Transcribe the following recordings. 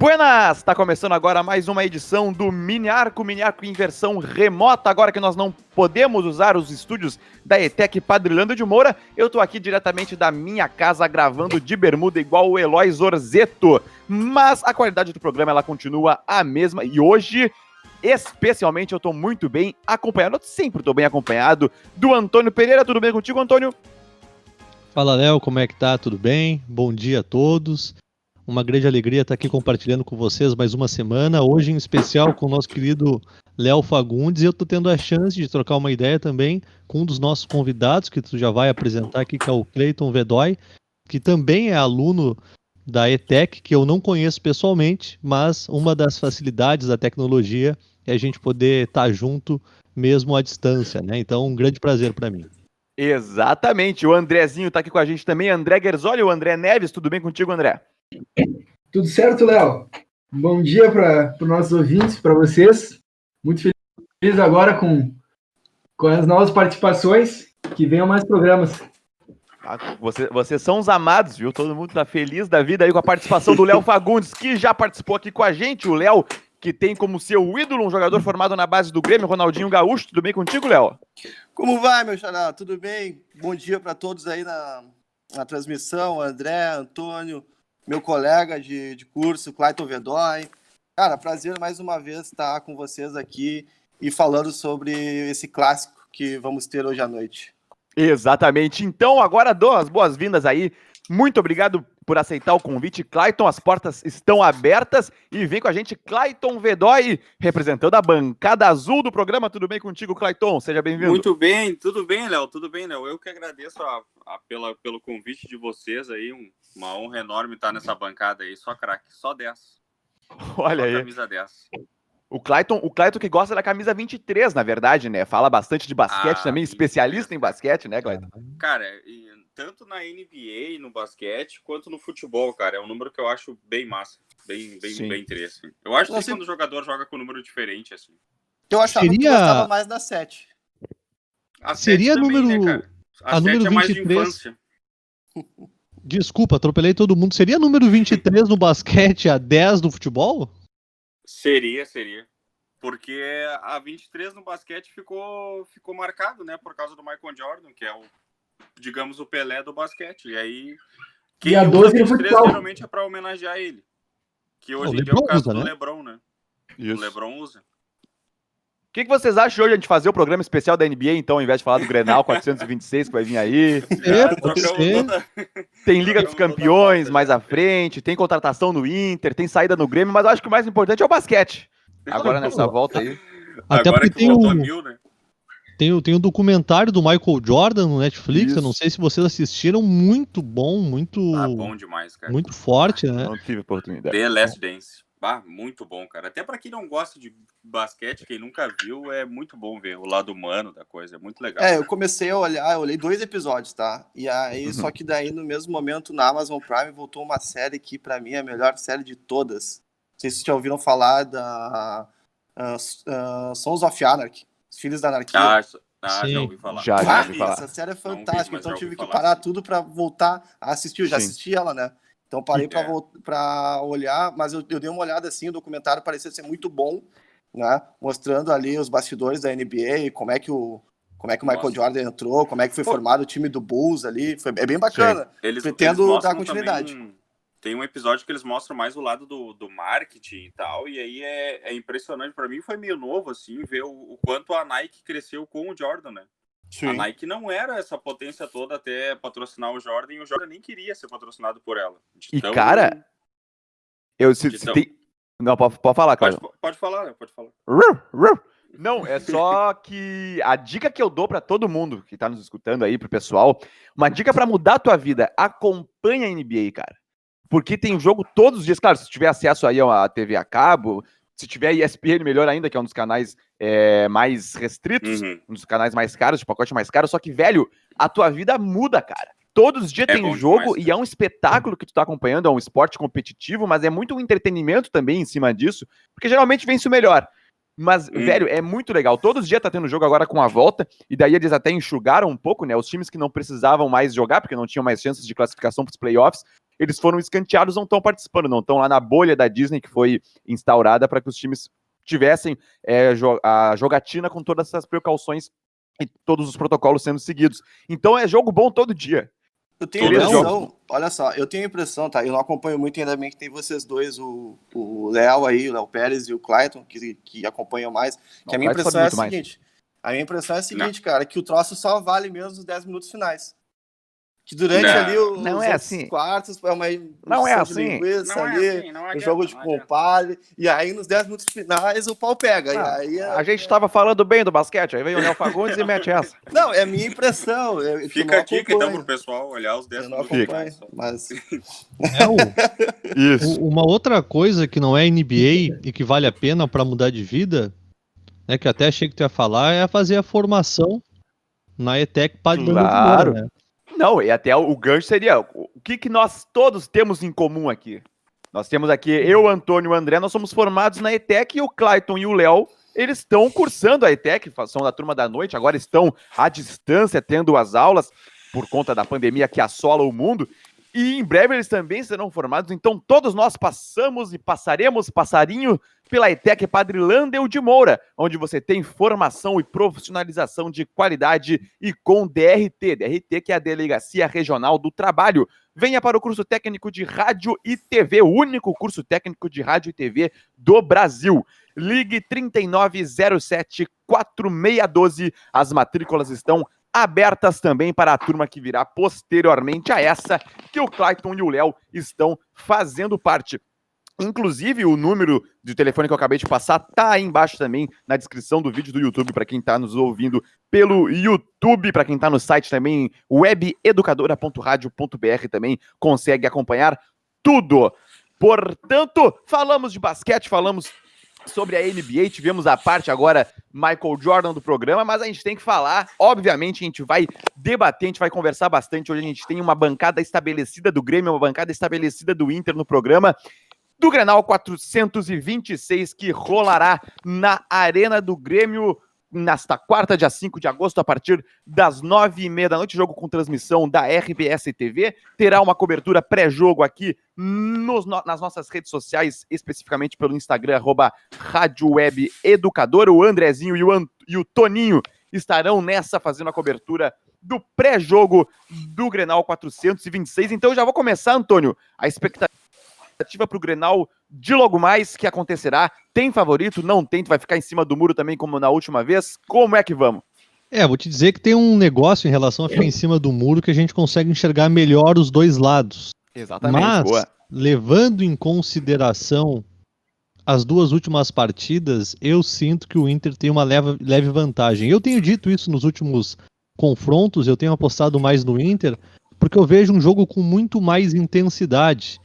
Buenas! Está começando agora mais uma edição do Mini Arco, Mini Arco em versão remota, agora que nós não podemos usar os estúdios da ETEC Padrilhando de Moura. Eu tô aqui diretamente da minha casa gravando de bermuda igual o Eloy Zorzeto, mas a qualidade do programa ela continua a mesma e hoje especialmente eu tô muito bem acompanhado, eu sempre tô bem acompanhado do Antônio Pereira. Tudo bem contigo, Antônio? Fala, Léo, como é que tá? Tudo bem? Bom dia a todos. Uma grande alegria estar aqui compartilhando com vocês mais uma semana. Hoje, em especial, com o nosso querido Léo Fagundes. E eu estou tendo a chance de trocar uma ideia também com um dos nossos convidados, que tu já vai apresentar aqui, que é o Cleiton Vedói, que também é aluno da ETEC, que eu não conheço pessoalmente, mas uma das facilidades da tecnologia é a gente poder estar junto mesmo à distância, né? Então, um grande prazer para mim. Exatamente. O Andrezinho está aqui com a gente também. André Gerzoli, o André Neves. Tudo bem contigo, André? Tudo certo, Léo? Bom dia para os nossos ouvintes, para vocês. Muito feliz agora com, com as novas participações. Que venham mais programas. Ah, você, vocês são os amados, viu? Todo mundo tá feliz da vida aí com a participação do Léo Fagundes, que já participou aqui com a gente. O Léo, que tem como seu ídolo um jogador formado na base do Grêmio, Ronaldinho Gaúcho. Tudo bem contigo, Léo? Como vai, meu xará? Tudo bem? Bom dia para todos aí na, na transmissão. André, Antônio, meu colega de, de curso, Clayton Vedói. Cara, prazer mais uma vez estar com vocês aqui e falando sobre esse clássico que vamos ter hoje à noite. Exatamente. Então, agora dou as boas-vindas aí. Muito obrigado por aceitar o convite, Clayton. As portas estão abertas e vem com a gente Clayton Vedói, representando a bancada azul do programa. Tudo bem contigo, Clayton? Seja bem-vindo. Muito bem, tudo bem, Léo, tudo bem, Léo. Eu que agradeço a, a, pela, pelo convite de vocês aí. Um, uma honra enorme estar nessa bancada aí. Só craque, só 10. Olha só aí. Camisa 10. O Clayton, o Clayton que gosta da camisa 23, na verdade, né? Fala bastante de basquete Ah, também, 23. especialista em basquete, né, Clayton? Cara, tanto na NBA, no basquete, quanto no futebol, cara. É um número que eu acho bem massa. Bem, bem, Sim. bem interessante. Eu acho que Nossa, quando o jogador joga com um número diferente, assim. Eu achava que Seria- eu gostava mais da 7. A Seria sete também, número- né, cara? A, a número é mais de 23. infância. Desculpa, atropelei todo mundo. Seria número 23 no basquete, a 10 no futebol? Seria, seria. Porque a 23 no basquete ficou, ficou marcado, né? Por causa do Michael Jordan, que é o, digamos, o Pelé do basquete. E aí, quem E a usa 12 no 23 futsal. geralmente é para homenagear ele. Que hoje O em dia é o LeBron caso usa, do né? LeBron, né? O Isso. LeBron usa. O que, que vocês acham hoje a gente fazer o programa especial da NBA, então, ao invés de falar do Grenal 426 que vai vir aí? É, Ah, pode ser. Tem Liga dos Campeões mais já. à frente, tem contratação no Inter, tem saída no Grêmio, mas eu acho que o mais importante é o basquete. Agora nessa volta aí. Até Agora porque que tem um, mil, né? tem, um- tem um documentário do Michael Jordan no Netflix. Eu não Isso. sei se vocês assistiram. Muito bom, muito, Ah, bom demais, cara. muito forte, né? Não tive oportunidade. The Last Dance. Ah, muito bom, cara. Até pra quem não gosta de basquete, quem nunca viu, é muito bom ver o lado humano da coisa. É muito legal. É, eu comecei a olhar, eu olhei dois episódios, tá? E aí, Uhum. só que daí, no mesmo momento, na Amazon Prime, voltou uma série que, pra mim, é a melhor série de todas. Não sei se vocês já ouviram falar da ah, ah, Sons of Anarchy, Os Filhos da Anarquia. Ah, isso- ah, Sim. já ouvi falar. Já, já Ah, ouvi falar. essa série é vi, fantástica, mas então tive que parar tudo pra voltar a assistir. Eu já Sim. assisti ela, né? Então parei É. pra olhar, mas eu, eu dei uma olhada assim, o documentário parecia ser muito bom, né? Mostrando ali os bastidores da NBA, como é que o como é que o Michael Nossa. Jordan entrou, como é que foi Pô. formado o time do Bulls ali, foi é bem bacana. Eles, Pretendo eles dar continuidade. também- tem um episódio que eles mostram mais o lado do, do marketing e tal, e aí é, é impressionante. Pra mim foi meio novo, assim, ver o, o quanto a Nike cresceu com o Jordan, né? A Nike não era essa potência toda até patrocinar o Jordan, e o Jordan nem queria ser patrocinado por ela. E, tão- cara, Eu, se, se Então. tem... Não, pode, pode falar, Pode, cara. pode falar, né? pode falar. Não, é só que a dica que eu dou pra todo mundo que tá nos escutando aí, pro pessoal, uma dica pra mudar a tua vida, acompanha a NBA, cara. Porque tem jogo todos os dias, claro, se tiver acesso aí à TV a cabo, se tiver ESPN, melhor ainda, que é um dos canais é, mais restritos, Uhum. um dos canais mais caros, de pacote mais caro, só que, velho, a tua vida muda, cara. Todos os dias É tem jogo demais, e é um espetáculo que tu tá acompanhando, é um esporte competitivo, mas é muito um entretenimento também em cima disso, porque geralmente vence o melhor. Mas, hum. velho, é muito legal. Todos os dias tá tendo jogo agora com a volta, e daí eles até enxugaram um pouco, né? Os times que não precisavam mais jogar, porque não tinham mais chances de classificação para os playoffs, eles foram escanteados, não estão participando, não estão lá na bolha da Disney que foi instaurada para que os times tivessem é, a jogatina com todas essas precauções e todos os protocolos sendo seguidos. Então é jogo bom todo dia. Eu tenho a impressão, olha só, eu tenho a impressão, tá? Eu não acompanho muito, ainda bem que tem vocês dois, o, o Léo aí, o Léo Pérez e o Clayton, que, que acompanham mais. Que a minha impressão é a seguinte: mais. a minha impressão é a seguinte, não. cara, que o troço só vale mesmo os 10 minutos finais. Que durante não, ali os, não é assim. quartos é uma não é assim. não ali, é assim, não adianta, jogo de compadre, e aí nos 10 minutos finais o pau pega. Não, aí é... A gente estava falando bem do basquete, aí vem o Léo Fagundes e mete essa. Não, é a minha impressão. Eu, Fica aqui que então pro pessoal olhar os 10 minutos finais. Mas... É o... Isso. uma outra coisa que não é NBA e que vale a pena para mudar de vida, né, que até achei que tu ia falar, é fazer a formação na ETEC Padre Claro. Né? Não, e até o gancho seria o que, que nós todos temos em comum aqui? Nós temos aqui eu, Antônio e o André, nós somos formados na ETEC e o Clayton e o Léo, eles estão cursando a ETEC, são da turma da noite, agora estão à distância tendo as aulas por conta da pandemia que assola o mundo. E em breve eles também serão formados, então todos nós passamos e passaremos passarinho pela ETEC Padre Landel de Moura, onde você tem formação e profissionalização de qualidade e com DRT, DRT que é a Delegacia Regional do Trabalho. Venha para o curso técnico de rádio e TV, o único curso técnico de rádio e TV do Brasil. Ligue 3907 4612. As matrículas estão abertas também para a turma que virá posteriormente a essa, que o Clayton e o Léo estão fazendo parte. Inclusive, o número de telefone que eu acabei de passar tá aí embaixo também na descrição do vídeo do YouTube para quem está nos ouvindo pelo YouTube, para quem está no site também, webeducadora.radio.br também consegue acompanhar tudo. Portanto, falamos de basquete, falamos sobre a NBA. Tivemos a parte agora Michael Jordan do programa, mas a gente tem que falar. Obviamente, a gente vai debater, a gente vai conversar bastante. Hoje a gente tem uma bancada estabelecida do Grêmio, uma bancada estabelecida do Inter no programa. Do Grenal 426, que rolará na Arena do Grêmio nesta quarta, dia 5 de agosto, a partir das nove e meia da noite, jogo com transmissão da RBS TV. Terá uma cobertura pré-jogo aqui nos, nas nossas redes sociais, especificamente pelo Instagram, arroba Rádio Web Educador. O Andrezinho e o, e o Toninho estarão nessa fazendo a cobertura do pré-jogo do Grenal 426. Então eu já vou começar, Antônio, a expectativa expectativa para o Grenal de logo mais que acontecerá? Tem favorito? Não tem? Tu vai ficar em cima do muro também como na última vez? Como é que vamos? É, vou te dizer que tem um negócio em relação a ficar em cima do muro que a gente consegue enxergar melhor os dois lados. Exatamente. Mas, boa. levando em consideração as duas últimas partidas, eu sinto que o Inter tem uma leve, leve vantagem. Eu tenho dito isso nos últimos confrontos, eu tenho apostado mais no Inter, porque eu vejo um jogo com muito mais intensidade.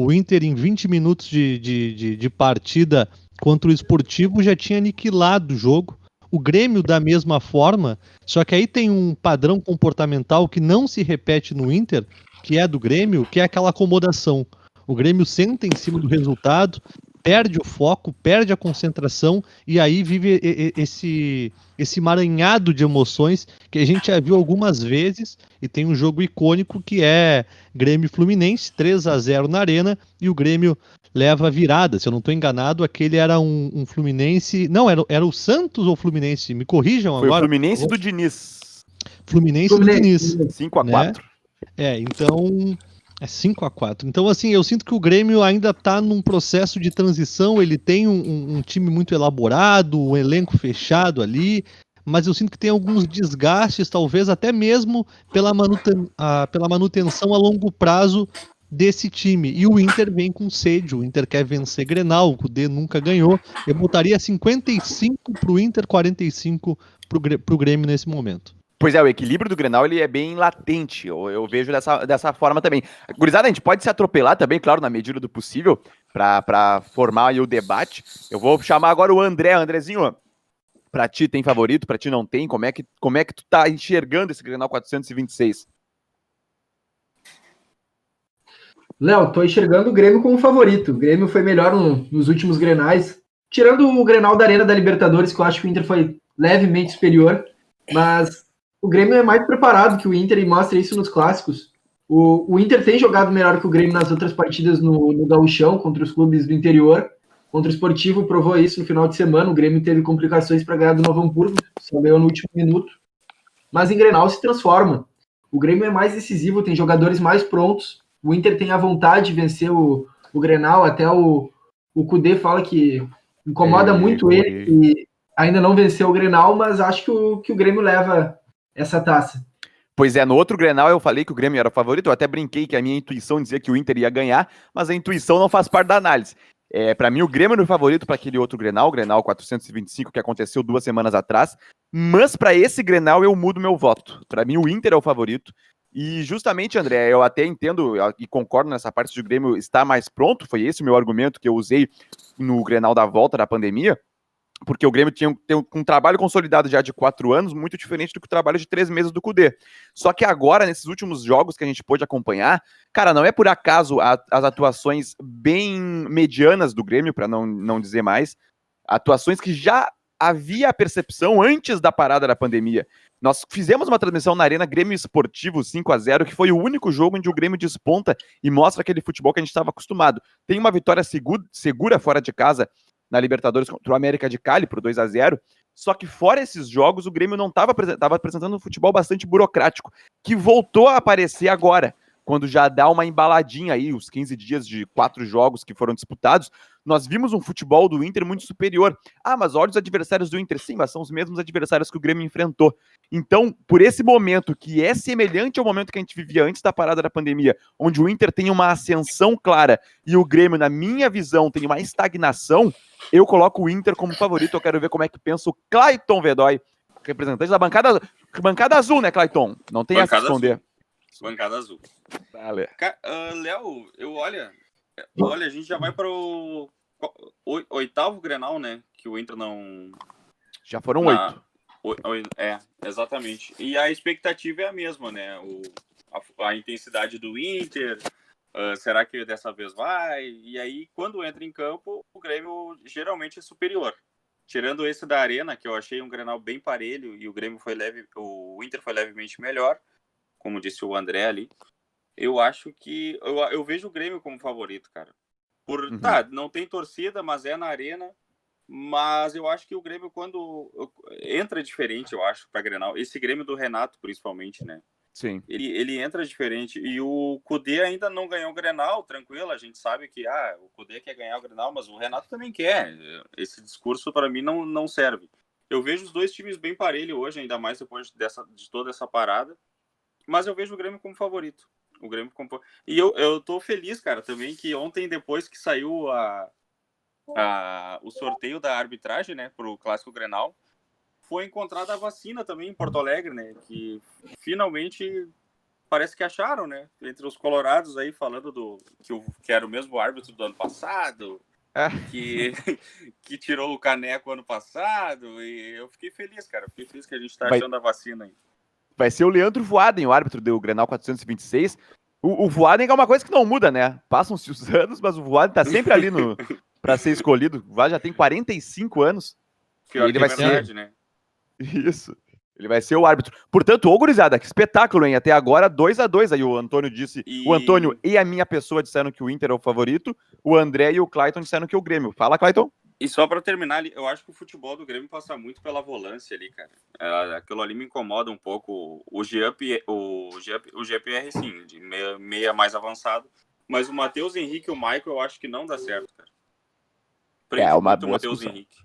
O Inter, em 20 minutos de, de, de, de partida contra o Esportivo, já tinha aniquilado o jogo. O Grêmio, da mesma forma, só que aí tem um padrão comportamental que não se repete no Inter, que é do Grêmio, que é aquela acomodação. O Grêmio senta em cima do resultado, perde o foco, perde a concentração e aí vive esse esse maranhado de emoções que a gente já viu algumas vezes e tem um jogo icônico que é Grêmio Fluminense 3 a 0 na Arena e o Grêmio leva a virada. Se eu não estou enganado, aquele era um, um, Fluminense, não era, era o Santos ou Fluminense? Me corrijam Foi agora. O Fluminense do Diniz. Fluminense, Fluminense. do Diniz. 5 a 4. Né? É, então é 5 a 4 Então, assim, eu sinto que o Grêmio ainda está num processo de transição. Ele tem um, um, time muito elaborado, um elenco fechado ali, mas eu sinto que tem alguns desgastes, talvez até mesmo pela, manuten a, pela manutenção a longo prazo desse time. E o Inter vem com sede. O Inter quer vencer Grenal, o Cudê nunca ganhou. Eu botaria 55 para o Inter, 45 para o Grêmio nesse momento. Pois é, o equilíbrio do Grenal ele é bem latente, eu, eu vejo dessa, dessa forma também. Gurizada, a gente pode se atropelar também, claro, na medida do possível, para formar o debate. Eu vou chamar agora o André. Andrezinho, para ti tem favorito, para ti não tem? Como é, que, como é que tu tá enxergando esse Grenal 426? Léo, tô enxergando o Grêmio como favorito. O Grêmio foi melhor no, nos últimos Grenais, tirando o Grenal da Arena da Libertadores, que eu acho que o Inter foi levemente superior, mas o Grêmio é mais preparado que o Inter e mostra isso nos clássicos. O, o Inter tem jogado melhor que o Grêmio nas outras partidas no, no Gauchão, contra os clubes do interior. Contra o Esportivo provou isso no final de semana. O Grêmio teve complicações para ganhar do Novo Hamburgo, só ganhou no último minuto. Mas em Grenal se transforma. O Grêmio é mais decisivo, tem jogadores mais prontos. O Inter tem a vontade de vencer o, o Grenal. Até o, o Kudê fala que incomoda é, muito ele e ainda não venceu o Grenal, mas acho que o, que o Grêmio leva essa taça. Pois é, no outro Grenal eu falei que o Grêmio era o favorito, eu até brinquei que a minha intuição dizia que o Inter ia ganhar, mas a intuição não faz parte da análise. É, para mim, o Grêmio era o favorito para aquele outro Grenal, o Grenal 425, que aconteceu duas semanas atrás. Mas para esse Grenal eu mudo meu voto. Para mim, o Inter é o favorito. E justamente, André, eu até entendo e concordo nessa parte de o Grêmio estar mais pronto. Foi esse o meu argumento que eu usei no Grenal da volta da pandemia porque o Grêmio tinha um, um, trabalho consolidado já de quatro anos, muito diferente do que o trabalho de três meses do Cudê. Só que agora, nesses últimos jogos que a gente pôde acompanhar, cara, não é por acaso a, as atuações bem medianas do Grêmio, para não, não dizer mais, atuações que já havia a percepção antes da parada da pandemia. Nós fizemos uma transmissão na Arena Grêmio Esportivo 5 a 0 que foi o único jogo onde o Grêmio desponta e mostra aquele futebol que a gente estava acostumado. Tem uma vitória segura, segura fora de casa na Libertadores contra o América de Cali por 2 a 0 só que fora esses jogos, o Grêmio não estava apresentando um futebol bastante burocrático, que voltou a aparecer agora quando já dá uma embaladinha aí, os 15 dias de quatro jogos que foram disputados, nós vimos um futebol do Inter muito superior. Ah, mas olha os adversários do Inter. Sim, mas são os mesmos adversários que o Grêmio enfrentou. Então, por esse momento que é semelhante ao momento que a gente vivia antes da parada da pandemia, onde o Inter tem uma ascensão clara e o Grêmio, na minha visão, tem uma estagnação, eu coloco o Inter como favorito. Eu quero ver como é que pensa o Clayton Vedói, representante da bancada, bancada azul, né, Clayton? Não tem bancada a esconder. Azul. Bancada azul. Vale. Uh, Léo, eu olha, olha, a gente já vai para o oitavo Grenal, né? Que o Inter não. Já foram oito. É, exatamente. E a expectativa é a mesma, né? O, a, a intensidade do Inter. Uh, será que dessa vez vai? E aí, quando entra em campo, o Grêmio geralmente é superior. Tirando esse da Arena, que eu achei um Grenal bem parelho e o Grêmio foi leve, o Inter foi levemente melhor como disse o André ali, eu acho que eu, eu vejo o Grêmio como favorito, cara. Por uhum. tá, não tem torcida, mas é na arena. Mas eu acho que o Grêmio quando entra diferente, eu acho, para Grenal. Esse Grêmio do Renato, principalmente, né? Sim. Ele, ele entra diferente. E o Cudê ainda não ganhou o Grenal, tranquilo. A gente sabe que ah, o Cudê quer ganhar o Grenal, mas o Renato também quer. Esse discurso, para mim, não, não serve. Eu vejo os dois times bem parelho hoje, ainda mais depois dessa, de toda essa parada. Mas eu vejo o Grêmio como favorito. O Grêmio como... E eu, eu tô feliz, cara, também que ontem, depois que saiu a, a, o sorteio da arbitragem, né, pro Clássico Grenal, foi encontrada a vacina também em Porto Alegre, né, que finalmente parece que acharam, né, entre os colorados aí, falando do que, o, que era o mesmo árbitro do ano passado, é. que, que tirou o caneco ano passado, e eu fiquei feliz, cara, fiquei feliz que a gente tá achando a vacina aí vai ser o Leandro Voaden, o árbitro do Grenal 426. O, o Voaden é uma coisa que não muda, né? Passam-se os anos, mas o Voaden tá sempre ali no para ser escolhido. O Voaden já tem 45 anos. Que ele vai verdade, ser né? Isso. Ele vai ser o árbitro. Portanto, ô gurizada, que espetáculo, hein? Até agora, 2 a 2 Aí o Antônio disse. E... O Antônio e a minha pessoa disseram que o Inter é o favorito. O André e o Clayton disseram que é o Grêmio. Fala, Clayton. E só para terminar, eu acho que o futebol do Grêmio passa muito pela volância ali, cara. É, aquilo ali me incomoda um pouco. O GP, o, GP, o GPR, sim, de meia, meia mais avançado. Mas o Matheus Henrique e o Michael, eu acho que não dá certo, cara. Prefiro é uma boa Matheus Henrique.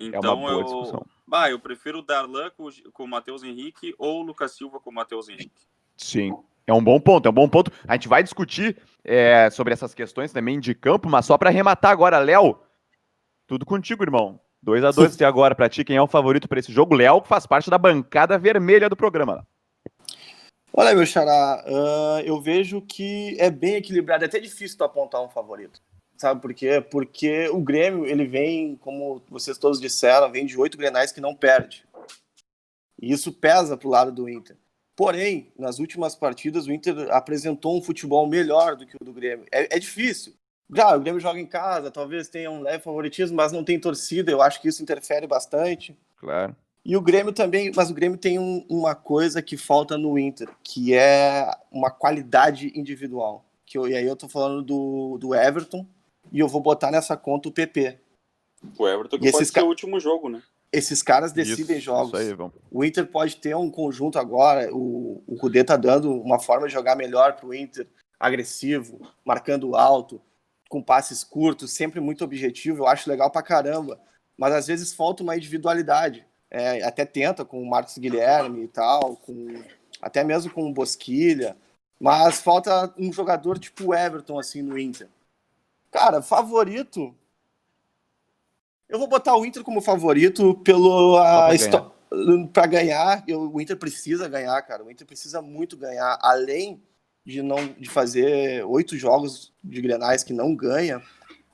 Então é uma boa então, eu. Bah, eu prefiro o Darlan com, com o Matheus Henrique ou o Lucas Silva com o Matheus Henrique. Sim. É um bom ponto, é um bom ponto. A gente vai discutir é, sobre essas questões também de campo, mas só para arrematar agora, Léo, tudo contigo, irmão. 2 a 2 até agora para ti. Quem é o favorito para esse jogo? Léo, que faz parte da bancada vermelha do programa. Olha, meu xará, uh, eu vejo que é bem equilibrado. É até difícil tu apontar um favorito. Sabe por quê? Porque o Grêmio, ele vem, como vocês todos disseram, vem de oito grenais que não perde. E isso pesa pro lado do Inter. Porém, nas últimas partidas, o Inter apresentou um futebol melhor do que o do Grêmio. É, é difícil Claro, o Grêmio joga em casa, talvez tenha um leve favoritismo, mas não tem torcida, eu acho que isso interfere bastante. Claro. E o Grêmio também, mas o Grêmio tem um, uma coisa que falta no Inter, que é uma qualidade individual. Que eu, e aí eu tô falando do, do Everton, e eu vou botar nessa conta o PP. O Everton que e pode ser o último jogo, né? Esses caras decidem isso, jogos. Isso aí, o Inter pode ter um conjunto agora, o, o Kudê tá dando uma forma de jogar melhor pro Inter, agressivo, marcando alto, com passes curtos, sempre muito objetivo, eu acho legal pra caramba. Mas às vezes falta uma individualidade. É, até tenta com o Marcos Guilherme e tal, com, até mesmo com o Bosquilha. Mas falta um jogador tipo o Everton, assim, no Inter. Cara, favorito. Eu vou botar o Inter como favorito pelo a para ganhar. Eu, o Inter precisa ganhar, cara. O Inter precisa muito ganhar. Além de não de fazer oito jogos de Grenais que não ganha,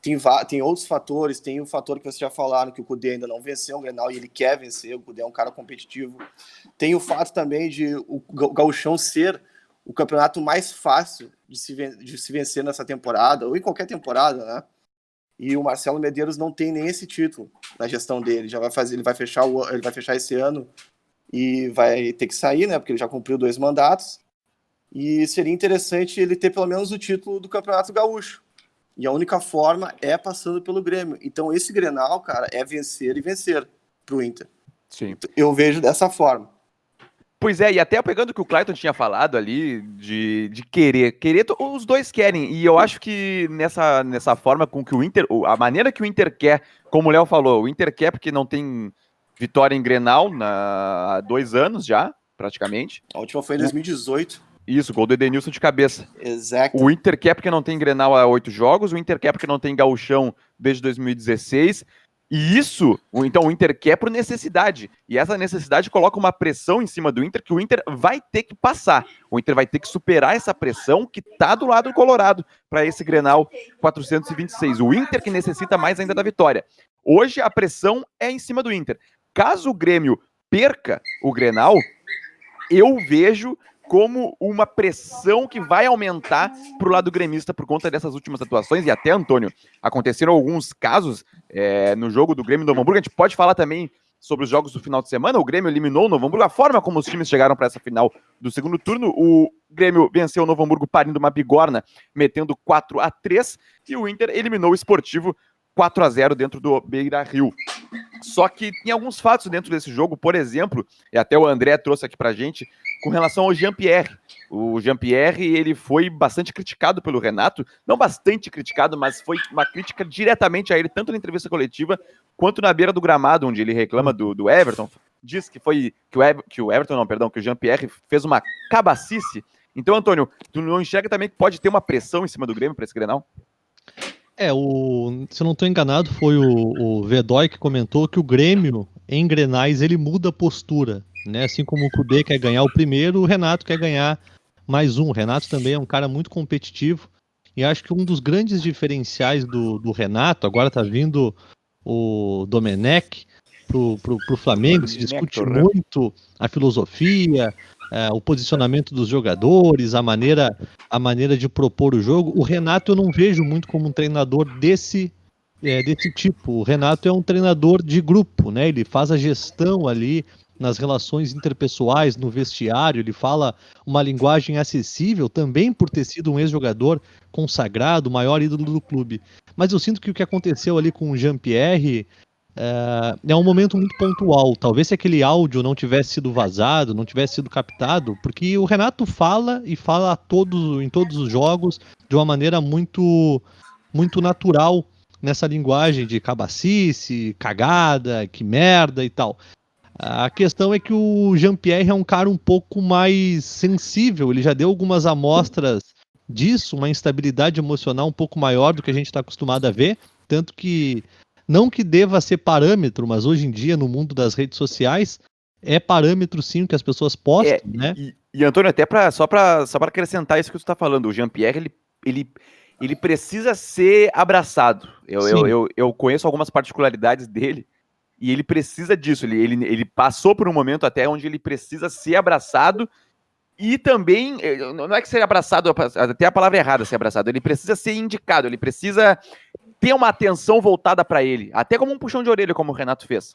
tem, tem outros fatores. Tem o fator que vocês já falaram que o Cudê ainda não venceu um Grenal e ele quer vencer. O Cudê é um cara competitivo. Tem o fato também de o Gauchão ser o campeonato mais fácil de se, de se vencer nessa temporada, ou em qualquer temporada, né? E o Marcelo Medeiros não tem nem esse título na gestão dele. Já vai fazer, ele vai fechar o, ele vai fechar esse ano e vai ter que sair, né? Porque ele já cumpriu dois mandatos. E seria interessante ele ter pelo menos o título do Campeonato Gaúcho. E a única forma é passando pelo Grêmio. Então esse Grenal, cara, é vencer e vencer pro Inter. Sim. Eu vejo dessa forma. Pois é, e até pegando o que o Clayton tinha falado ali, de, de querer. Querer, os dois querem. E eu acho que nessa, nessa forma com que o Inter. A maneira que o Inter quer, como o Léo falou, o Inter quer porque não tem vitória em Grenal na, há dois anos já, praticamente. A última foi em 2018. Isso, gol do Edenilson de cabeça. Exato. O Inter quer porque não tem Grenal há oito jogos, o Inter quer porque não tem Gauchão desde 2016. E isso, então o Inter quer por necessidade. E essa necessidade coloca uma pressão em cima do Inter que o Inter vai ter que passar. O Inter vai ter que superar essa pressão que tá do lado do Colorado para esse Grenal 426. O Inter que necessita mais ainda da vitória. Hoje a pressão é em cima do Inter. Caso o Grêmio perca o Grenal, eu vejo como uma pressão que vai aumentar para o lado gremista por conta dessas últimas atuações. E até, Antônio, aconteceram alguns casos é, no jogo do Grêmio do Hamburgo. A gente pode falar também sobre os jogos do final de semana. O Grêmio eliminou o Novo Hamburgo, a forma como os times chegaram para essa final do segundo turno. O Grêmio venceu o Novo Hamburgo parindo uma bigorna, metendo 4 a 3 e o Inter eliminou o Esportivo 4 a 0 dentro do Beira Rio. Só que tem alguns fatos dentro desse jogo, por exemplo, e até o André trouxe aqui pra gente, com relação ao Jean-Pierre. O Jean-Pierre, ele foi bastante criticado pelo Renato, não bastante criticado, mas foi uma crítica diretamente a ele, tanto na entrevista coletiva, quanto na beira do gramado, onde ele reclama do, do Everton, diz que foi, que o, Ever, que o Everton, não, perdão, que o Jean-Pierre fez uma cabacice. Então, Antônio, tu não enxerga também que pode ter uma pressão em cima do Grêmio para esse Grenal? É, o, se eu não estou enganado, foi o, o Vedói que comentou que o Grêmio, em Grenais, ele muda a postura. Né? Assim como o Kudê quer ganhar o primeiro, o Renato quer ganhar mais um. O Renato também é um cara muito competitivo. E acho que um dos grandes diferenciais do, do Renato, agora está vindo o Domenech pro, pro, pro Flamengo, se discute muito a filosofia, é, o posicionamento dos jogadores, a maneira, a maneira de propor o jogo. O Renato eu não vejo muito como um treinador desse, é, desse tipo. O Renato é um treinador de grupo, né? Ele faz a gestão ali nas relações interpessoais, no vestiário, ele fala uma linguagem acessível, também por ter sido um ex-jogador consagrado, maior ídolo do clube. Mas eu sinto que o que aconteceu ali com o Jean-Pierre é, é um momento muito pontual. Talvez se aquele áudio não tivesse sido vazado, não tivesse sido captado, porque o Renato fala e fala todos, em todos os jogos de uma maneira muito, muito natural nessa linguagem de cabacice, cagada, que merda e tal. A questão é que o Jean-Pierre é um cara um pouco mais sensível, ele já deu algumas amostras disso, uma instabilidade emocional um pouco maior do que a gente está acostumado a ver, tanto que não que deva ser parâmetro, mas hoje em dia, no mundo das redes sociais, é parâmetro sim que as pessoas postam, é, né? E, e, Antônio, até pra, só para só acrescentar isso que tu está falando, o Jean-Pierre, ele, ele, ele precisa ser abraçado. Eu, eu, eu, eu, conheço algumas particularidades dele e ele precisa disso. Ele, ele, ele passou por um momento até onde ele precisa ser abraçado E também, eh, não é que ser abraçado, até a palavra errada ser abraçado, ele precisa ser indicado, ele precisa ter uma atenção voltada para ele, até como um puxão de orelha, como o Renato fez.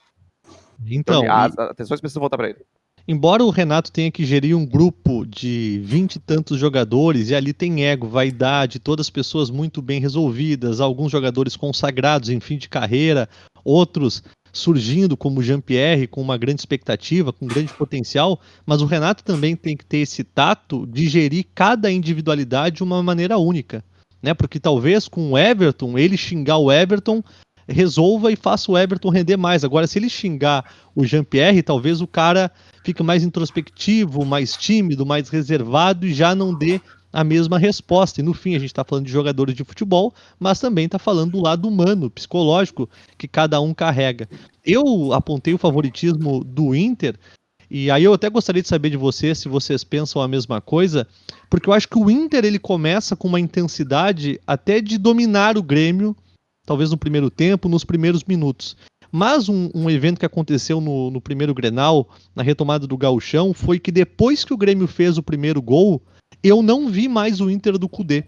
Então, então as atenções precisam voltar para ele. Embora o Renato tenha que gerir um grupo de vinte e tantos jogadores, e ali tem ego, vaidade, todas pessoas muito bem resolvidas, alguns jogadores consagrados em fim de carreira, outros surgindo como Jean-Pierre com uma grande expectativa, com grande potencial, mas o Renato também tem que ter esse tato de gerir cada individualidade de uma maneira única, né? Porque talvez com o Everton, ele xingar o Everton resolva e faça o Everton render mais. Agora, se ele xingar o Jean-Pierre, talvez o cara fique mais introspectivo, mais tímido, mais reservado e já não dê a mesma resposta. E no fim, a gente está falando de jogadores de futebol, mas também está falando do lado humano, psicológico, que cada um carrega. Eu apontei o favoritismo do Inter, e aí eu até gostaria de saber de vocês se vocês pensam a mesma coisa, porque eu acho que o Inter ele começa com uma intensidade até de dominar o Grêmio talvez no primeiro tempo, nos primeiros minutos. Mas um, um evento que aconteceu no, no, primeiro Grenal, na retomada do gauchão, foi que depois que o Grêmio fez o primeiro gol, eu não vi mais o Inter do Cudê.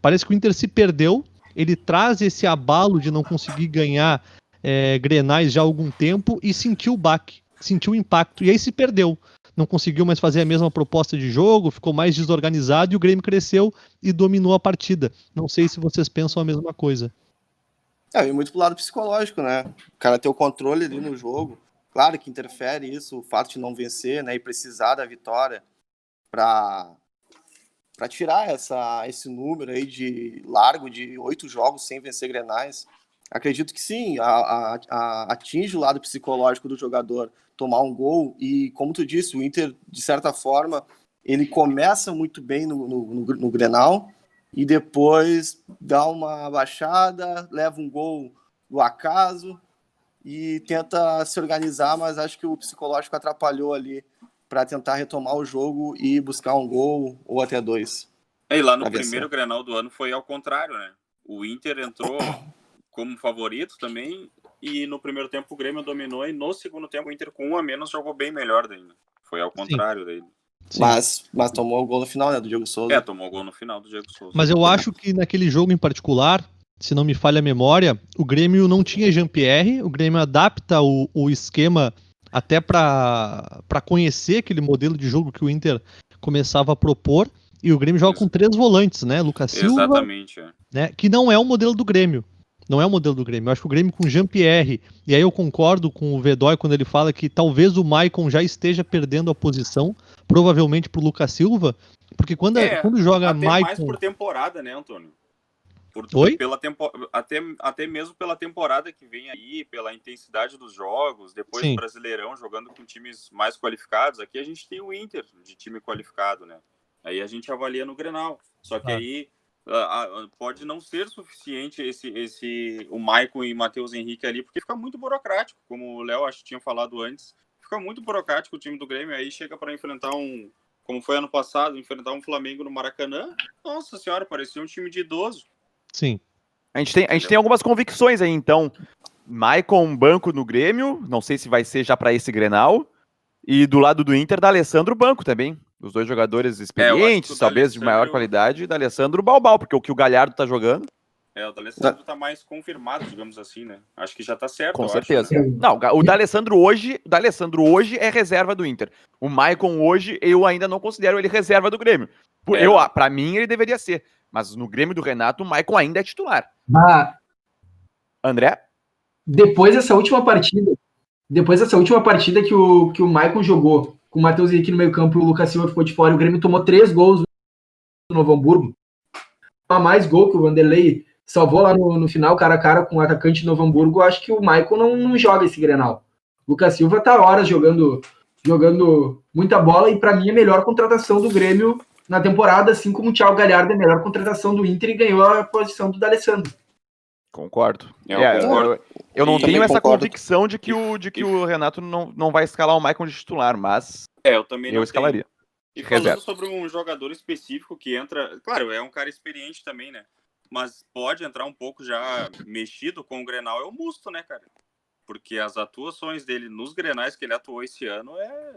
Parece que o Inter se perdeu, ele traz esse abalo de não conseguir ganhar é, Grenais já há algum tempo e sentiu o baque, sentiu o impacto, e aí se perdeu. Não conseguiu mais fazer a mesma proposta de jogo, ficou mais desorganizado e o Grêmio cresceu e dominou a partida. Não sei se vocês pensam a mesma coisa. É, e muito pro lado psicológico, né? O cara ter o controle ali no jogo. Claro que interfere isso, o fato de não vencer, né? E precisar da vitória para para tirar essa, esse número aí de largo de oito jogos sem vencer Grenais. Acredito que sim, a, a, a, atinge o lado psicológico do jogador tomar um gol e, como tu disse, o Inter, de certa forma, ele começa muito bem no, no, no, no Grenal, e depois dá uma baixada, leva um gol do acaso e tenta se organizar, mas acho que o psicológico atrapalhou ali para tentar retomar o jogo e buscar um gol ou até dois. E lá no primeiro Grenal do ano foi ao contrário, né? O Inter entrou como favorito também e no primeiro tempo o Grêmio dominou e no segundo tempo o Inter com um a menos jogou bem melhor daí. Né? Foi ao contrário Sim. dele. Mas, mas tomou o gol no final, né, do Diego Souza. É, tomou o gol no final do Diego Souza. Mas eu acho que naquele jogo em particular, se não me falha a memória, o Grêmio não tinha Jean-Pierre, o Grêmio adapta o, o esquema até para conhecer aquele modelo de jogo que o Inter começava a propor, e o Grêmio joga Isso. com três volantes, né, Lucas Silva, Exatamente, é. né, que não é o modelo do Grêmio. Não é o modelo do Grêmio. Eu acho que o Grêmio com Jean-Pierre, e aí eu concordo com o Vedói quando ele fala que talvez o Maicon já esteja perdendo a posição, provavelmente pro Lucas Silva, porque quando, é, quando joga até Maicon... mais por temporada, né, Antônio? Por, Oi? Pela tempo, até, até mesmo pela temporada que vem aí, pela intensidade dos jogos, depois Sim. do Brasileirão jogando com times mais qualificados. Aqui a gente tem o Inter de time qualificado, né? Aí a gente avalia no Grenal. Só que ah. aí pode não ser suficiente esse, esse o Maicon e Matheus Henrique ali, porque fica muito burocrático, como o Léo acho que tinha falado antes. Fica muito burocrático o time do Grêmio, aí chega para enfrentar um, como foi ano passado, enfrentar um Flamengo no Maracanã. Nossa senhora, parecia um time de idoso. Sim. A gente tem, a gente tem algumas convicções aí, então. Maicon banco no Grêmio, não sei se vai ser já para esse Grenal. E do lado do Inter, da Alessandro Banco também. Os dois jogadores é, experientes, é, talvez de maior qualidade, da Alessandro Balbal, porque o que o Galhardo tá jogando. É, o D'Alessandro tá mais confirmado, digamos assim, né? Acho que já tá certo. Com certeza. Acho. Não, o D'Alessandro hoje, o D'Alessandro hoje é reserva do Inter. O Maicon hoje eu ainda não considero ele reserva do Grêmio. É. Eu, para mim ele deveria ser, mas no Grêmio do Renato o Maicon ainda é titular. Ah, André? Depois dessa última partida, depois dessa última partida que o que o Maicon jogou, com o Matheus Henrique no meio campo e o Lucas Silva ficou de fora. O Grêmio tomou três gols no Novo Hamburgo. A mais gol que o Vanderlei salvou lá no, no final, cara a cara com o atacante de Novo Hamburgo. Acho que o Michael não, não joga esse Grenal. O Lucas Silva tá horas jogando, jogando muita bola e para mim é a melhor contratação do Grêmio na temporada, assim como o Thiago Galhardo é a melhor contratação do Inter e ganhou a posição do D'Alessandro. Concordo. Eu, é, concordo. eu, eu não tenho essa concordo. convicção de que o, de que o Renato não, não vai escalar o Maicon de titular, mas é, eu também eu escalaria. Tenho. E falando Reserva. sobre um jogador específico que entra, claro, é um cara experiente também, né? Mas pode entrar um pouco já mexido com o Grenal, é o Musto, né, cara? Porque as atuações dele nos Grenais que ele atuou esse ano é,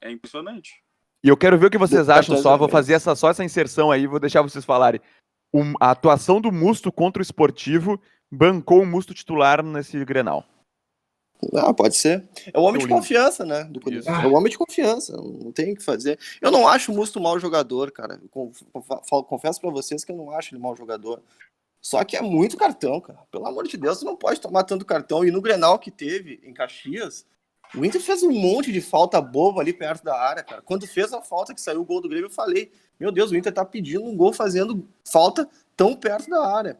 é impressionante. E eu quero ver o que vocês acham só, vou fazer essa, só essa inserção aí, vou deixar vocês falarem. Um, a atuação do Musto contra o Esportivo bancou o Musto titular nesse Grenal. Ah, pode ser. É o homem de confiança, né? Do é o homem de confiança, não tem o que fazer. Eu não acho o Musto mau jogador, cara. Confesso para vocês que eu não acho ele mau jogador. Só que é muito cartão, cara. Pelo amor de Deus, você não pode tomar tanto cartão. E no Grenal que teve em Caxias, o Inter fez um monte de falta boba ali perto da área, cara. Quando fez a falta que saiu o gol do Grêmio, eu falei: Meu Deus, o Inter tá pedindo um gol fazendo falta tão perto da área.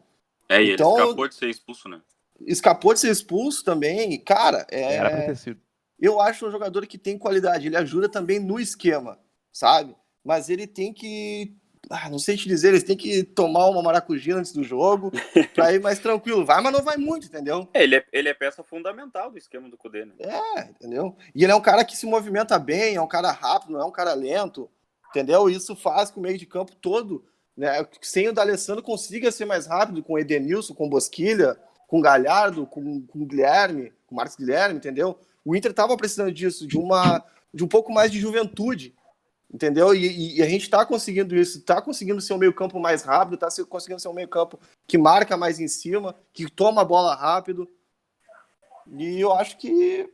É, e então, ele escapou de ser expulso, né? Escapou de ser expulso também. Cara, é. Era acontecido. Eu acho um jogador que tem qualidade. Ele ajuda também no esquema, sabe? Mas ele tem que ah, não sei te dizer, eles têm que tomar uma maracujina antes do jogo para ir mais tranquilo. Vai, mas não vai muito, entendeu? É, ele, é, ele é peça fundamental do esquema do Cudê, né? É, entendeu? E ele é um cara que se movimenta bem, é um cara rápido, não é um cara lento, entendeu? Isso faz com o meio de campo todo, né? Sem o D'Alessandro consiga ser mais rápido com o Edenilson, com o Bosquilha, com o Galhardo, com, com o Guilherme, com o Marcos Guilherme, entendeu? O Inter tava precisando disso, de uma de um pouco mais de juventude Entendeu? E, e, a gente está conseguindo isso, está conseguindo ser um meio-campo mais rápido, está conseguindo ser um meio-campo que marca mais em cima, que toma a bola rápido. E eu acho que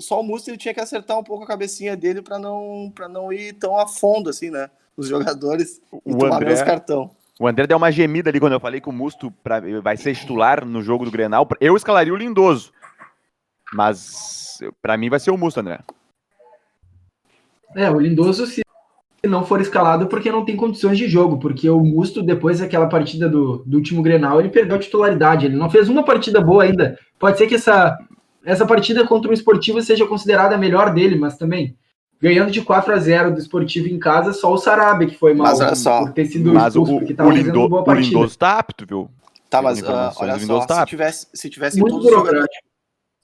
só o Musto ele tinha que acertar um pouco a cabecinha dele para não para não ir tão a fundo assim, né? Os jogadores e o tomar André, cartão. O André deu uma gemida ali quando eu falei que o Musto pra, vai ser titular no jogo do Grenal. Eu escalaria o Lindoso. Mas para mim vai ser o Musto, André. É, o Lindoso, se não for escalado porque não tem condições de jogo, porque o Musto, depois daquela partida do, do último Grenal, ele perdeu a titularidade, ele não fez uma partida boa ainda. Pode ser que essa, essa partida contra o Esportivo seja considerada a melhor dele, mas também ganhando de 4 a 0 do Esportivo em casa, só o Sarabia que foi mal mas, só, por ter sido mas expulso, o, porque tava o Lindo, boa partida. O Lindoso tá apto, viu? Tá, mas uh, olha só, tá se tivesse, se tivesse muito todos os jogadores,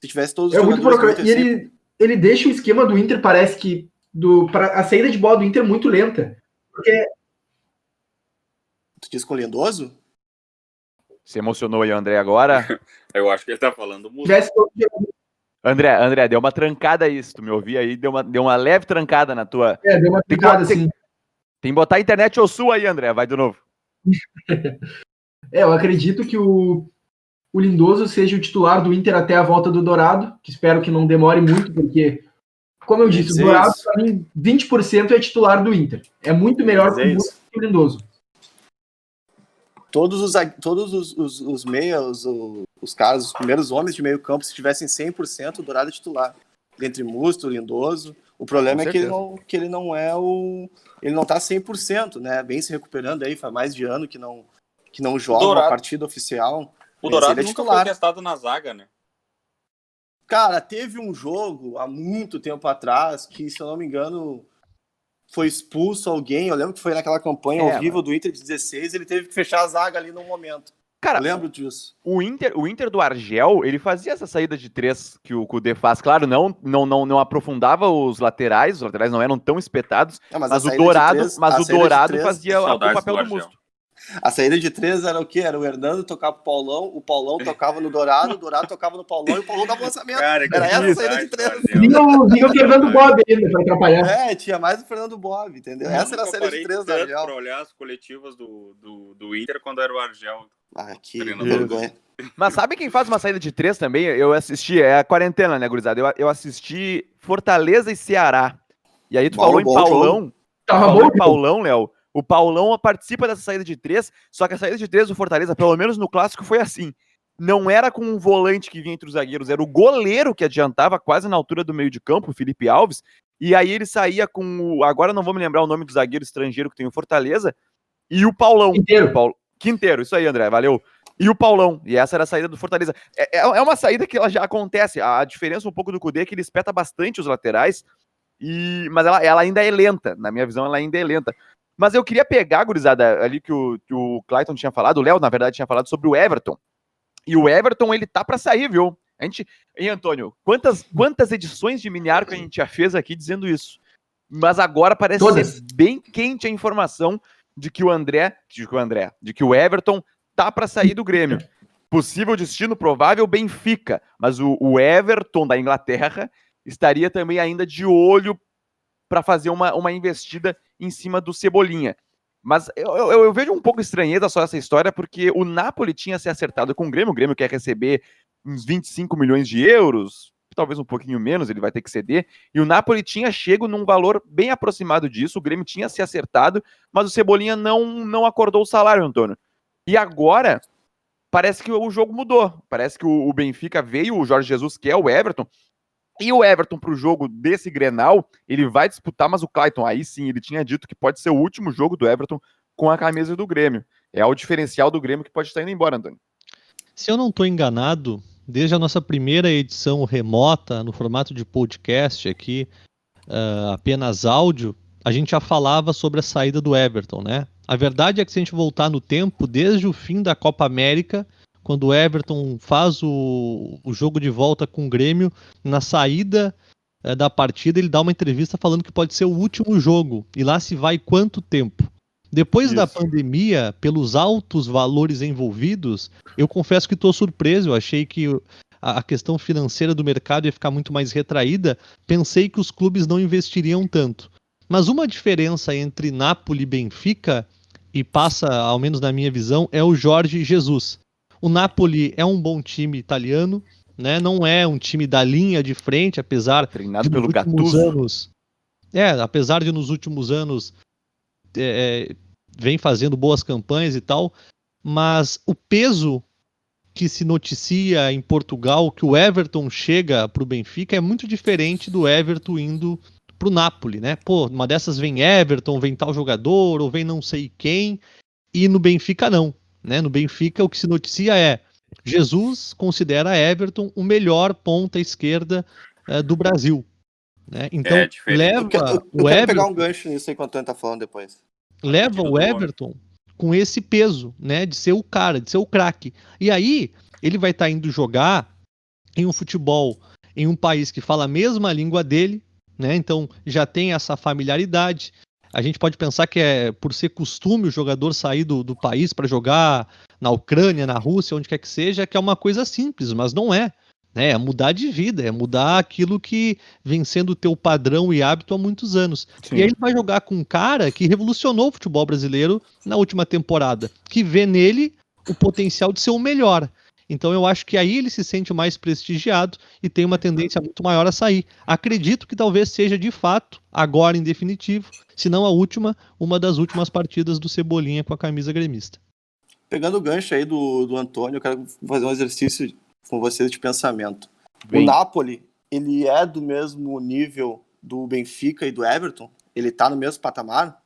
se tivesse todos os é muito burocrático. E ele, ele deixa o esquema do Inter, parece que do pra, a saída de bola do Inter é muito lenta. Porque. Tu disse com o Lindoso? Se emocionou aí, André, agora? Eu acho que ele tá falando muito. André, André, deu uma trancada isso. Tu me ouviu aí? Deu uma, deu uma leve trancada na tua. É, deu uma trancada, tem, sim. Tem que botar a internet ou sua aí, André. Vai de novo. é, eu acredito que o, o Lindoso seja o titular do Inter até a volta do Dourado, que espero que não demore muito, porque como eu disse, o Dourado, para mim, 20% é titular do Inter. É muito melhor que o Lindoso. Todos os, todos os, os, os meios, os, os caras, os primeiros homens de meio campo, se tivessem 100%, o Dourado é titular. Entre Musto, Lindoso. O problema é que ele, não, que ele não é o. Ele não tá 100%, né? Bem se recuperando aí, faz mais de ano que não, que não joga Dourado, uma partida oficial. O Dourado é nunca titular. foi testado na zaga, né? Cara, teve um jogo há muito tempo atrás que, se eu não me engano, foi expulso alguém. Eu lembro que foi naquela campanha é, horrível do Inter de 16, ele teve que fechar a zaga ali no momento. Cara, eu lembro disso. O Inter, o Inter do Argel, ele fazia essa saída de três que o Kudê faz. Claro, não, não, não, não aprofundava os laterais, os laterais não eram tão espetados, é, mas, mas o Dourado, três, mas o Dourado fazia o papel do, do Musto. A saída de três era o quê? Era o Hernando tocar pro Paulão, o Paulão tocava no Dourado, o Dourado tocava no Paulão e o Paulão dava o lançamento. Cara, era essa a saída de três. Vinha o Fernando Bob ainda pra atrapalhar. É, tinha mais o Fernando Bob, entendeu? Eu essa era a saída de três da Argel. pra olhar as coletivas do, do, do Inter quando era o Argel. Ah, que vergonha. Mas sabe quem faz uma saída de três também? Eu assisti, é a quarentena, né, gurizada? Eu, eu assisti Fortaleza e Ceará. E aí tu bom, falou bom, em Paulão. Tava bom, Paulão, Léo. O Paulão participa dessa saída de três, só que a saída de três do Fortaleza, pelo menos no clássico, foi assim. Não era com um volante que vinha entre os zagueiros, era o goleiro que adiantava quase na altura do meio de campo, o Felipe Alves, e aí ele saía com o. Agora não vou me lembrar o nome do zagueiro estrangeiro que tem o Fortaleza, e o Paulão. Quinteiro. Paulo, Quinteiro, isso aí, André, valeu. E o Paulão, e essa era a saída do Fortaleza. É, é, é uma saída que ela já acontece. A diferença um pouco do Cudê é que ele espeta bastante os laterais, e mas ela, ela ainda é lenta. Na minha visão, ela ainda é lenta. Mas eu queria pegar, gurizada, ali que o, que o Clayton tinha falado, o Léo, na verdade, tinha falado sobre o Everton. E o Everton, ele tá para sair, viu? A gente. Hein, Antônio? Quantas, quantas edições de mini arco a gente já fez aqui dizendo isso? Mas agora parece Todas. ser bem quente a informação de que o André, de que o André, de que o Everton tá para sair do Grêmio. Possível destino provável Benfica, mas o, o Everton da Inglaterra estaria também ainda de olho para fazer uma, uma investida em cima do Cebolinha. Mas eu, eu, eu, vejo um pouco estranheza só essa história, porque o Napoli tinha se acertado com o Grêmio, o Grêmio quer receber uns 25 milhões de euros, talvez um pouquinho menos, ele vai ter que ceder, e o Napoli tinha chego num valor bem aproximado disso, o Grêmio tinha se acertado, mas o Cebolinha não, não acordou o salário, Antônio. E agora, parece que o jogo mudou, parece que o, Benfica veio, o Jorge Jesus, que é o Everton, e o Everton para o jogo desse Grenal, ele vai disputar, mas o Clayton, aí sim, ele tinha dito que pode ser o último jogo do Everton com a camisa do Grêmio. É o diferencial do Grêmio que pode estar indo embora, Antônio. Se eu não estou enganado, desde a nossa primeira edição remota, no formato de podcast aqui, uh, apenas áudio, a gente já falava sobre a saída do Everton, né? A verdade é que se a gente voltar no tempo, desde o fim da Copa América, quando o Everton faz o, o jogo de volta com o Grêmio, na saída é, da partida, ele dá uma entrevista falando que pode ser o último jogo. E lá se vai quanto tempo? Depois Isso. da pandemia, pelos altos valores envolvidos, eu confesso que estou surpreso. Eu achei que a questão financeira do mercado ia ficar muito mais retraída. Pensei que os clubes não investiriam tanto. Mas uma diferença entre Napoli e Benfica, e passa, ao menos na minha visão, é o Jorge Jesus. O Napoli é um bom time italiano, né? Não é um time da linha de frente, apesar treinado de, pelo Gattuso. Anos, é, apesar de nos últimos anos é, é, vem fazendo boas campanhas e tal, mas o peso que se noticia em Portugal que o Everton chega para o Benfica é muito diferente do Everton indo para o Napoli, né? Pô, uma dessas vem Everton, vem tal jogador, ou vem não sei quem, e no Benfica não. Né? No Benfica, o que se noticia é Jesus considera Everton o melhor ponta esquerda uh, do Brasil. Né? Então, é leva eu quero, eu, o Everton, pegar um gancho nisso enquanto ele tá falando depois. Leva o Everton com esse peso, né, de ser o cara, de ser o craque. E aí, ele vai estar tá indo jogar em um futebol em um país que fala a mesma língua dele, né? Então já tem essa familiaridade, a gente pode pensar que é por ser costume o jogador sair do, do país para jogar na Ucrânia, na Rússia, onde quer que seja, que é uma coisa simples, mas não é. Né? É mudar de vida, é mudar aquilo que vem sendo o teu padrão e hábito há muitos anos. Sim. E aí ele vai jogar com um cara que revolucionou o futebol brasileiro na última temporada, que vê nele o potencial de ser o melhor. Então eu acho que aí ele se sente mais prestigiado e tem uma tendência muito maior a sair. Acredito que talvez seja de fato, agora em definitivo, se não a última, uma das últimas partidas do Cebolinha com a camisa gremista. Pegando o gancho aí do, do Antônio, eu quero fazer um exercício com vocês de pensamento. Bem. O Napoli, ele é do mesmo nível do Benfica e do Everton? Ele tá no mesmo patamar?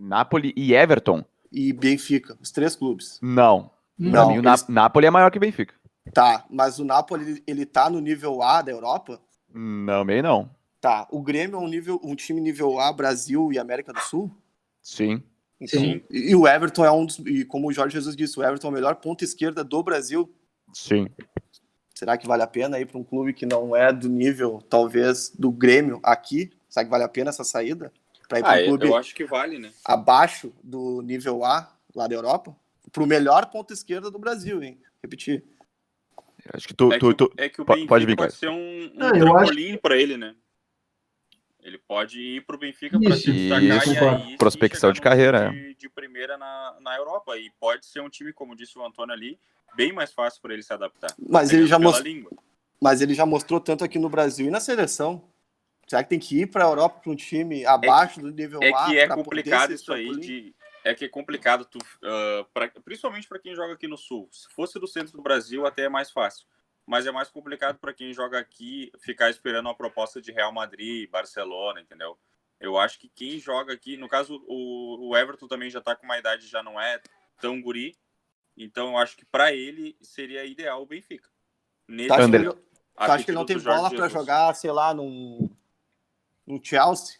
Napoli e Everton? E Benfica, os três clubes. Não, não, mim, o eles... Napoli é maior que o Benfica. Tá, mas o Napoli, ele tá no nível A da Europa? Não, meio não. Tá, o Grêmio é um, nível, um time nível A, Brasil e América do Sul? Sim. Então, Sim. E, e o Everton é um dos, e como o Jorge Jesus disse, o Everton é o melhor ponta esquerda do Brasil? Sim. Será que vale a pena ir para um clube que não é do nível, talvez, do Grêmio aqui? Será que vale a pena essa saída? Para ir para ah, um clube eu acho que vale, né? Abaixo do nível A lá da Europa? Pro melhor ponta esquerda do Brasil, hein? Repetir. Acho que tu, é, tu, que, tu é que o pode, Benfica pode, vir, pode ser um, um Não, trampolim acho... para ele, né? Ele pode ir pro Benfica para se destacar isso, e aí prospecção de carreira, de, de, primeira na, na Europa e pode ser um time, como disse o Antônio ali, bem mais fácil para ele se adaptar. Mas ele já mostrou, mas ele já mostrou tanto aqui no Brasil e na seleção. Será que tem que ir para a Europa para um time abaixo é do nível é A? É que é complicado isso aí de é que é complicado, tu, uh, pra, principalmente para quem joga aqui no Sul. Se fosse do centro do Brasil, até é mais fácil. Mas é mais complicado para quem joga aqui ficar esperando uma proposta de Real Madrid, Barcelona, entendeu? Eu acho que quem joga aqui, no caso, o, o Everton também já está com uma idade, já não é tão guri. Então eu acho que para ele seria ideal o Benfica. Nesse tá, André. acho que ele não tem bola para jogar, sei lá, num, no Chelsea?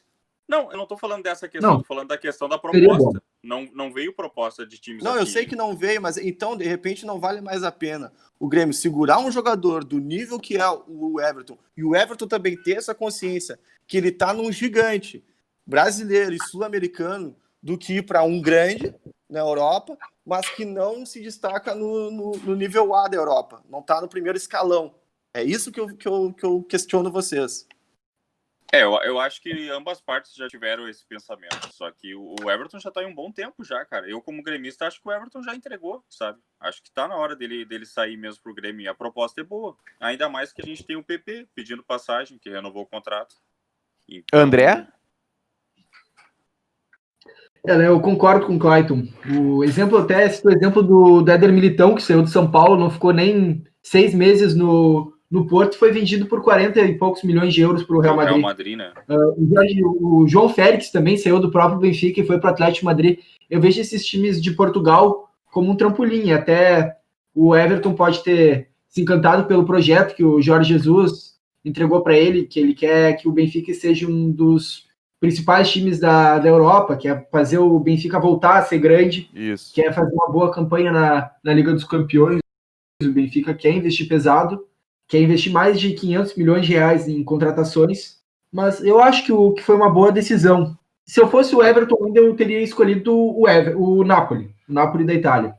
Não, eu não tô falando dessa questão, não. tô falando da questão da proposta. Não, não veio proposta de times Não, aqui. eu sei que não veio, mas então, de repente, não vale mais a pena o Grêmio segurar um jogador do nível que é o Everton, e o Everton também ter essa consciência que ele tá num gigante brasileiro e sul-americano do que ir para um grande na Europa, mas que não se destaca no, no, no, nível A da Europa, não tá no primeiro escalão. É isso que eu, que eu, que eu questiono vocês. É, eu, eu acho que ambas partes já tiveram esse pensamento. Só que o, o Everton já tá em um bom tempo já, cara. Eu, como gremista, acho que o Everton já entregou, sabe? Acho que tá na hora dele, dele sair mesmo pro Grêmio. E a proposta é boa. Ainda mais que a gente tem o PP pedindo passagem, que renovou o contrato. Então... André? É, né, eu concordo com o Clayton. O exemplo até, esse o exemplo do, do Éder Militão, que saiu de São Paulo, não ficou nem seis meses no, no Porto, foi vendido por 40 e poucos milhões de euros para o Real Madrid. Real Madrid né? Uh, o, João Félix também saiu do próprio Benfica e foi para o Atlético Madrid. Eu vejo esses times de Portugal como um trampolim. Até o Everton pode ter se encantado pelo projeto que o Jorge Jesus entregou para ele, que ele quer que o Benfica seja um dos principais times da, da Europa, que é fazer o Benfica voltar a ser grande, Isso. quer fazer uma boa campanha na, na Liga dos Campeões. O Benfica quer investir pesado, quer investir mais de 500 milhões de reais em contratações, mas eu acho que, o, que foi uma boa decisão. Se eu fosse o Everton, ainda eu teria escolhido o, Ever, o Napoli, o Napoli da Itália.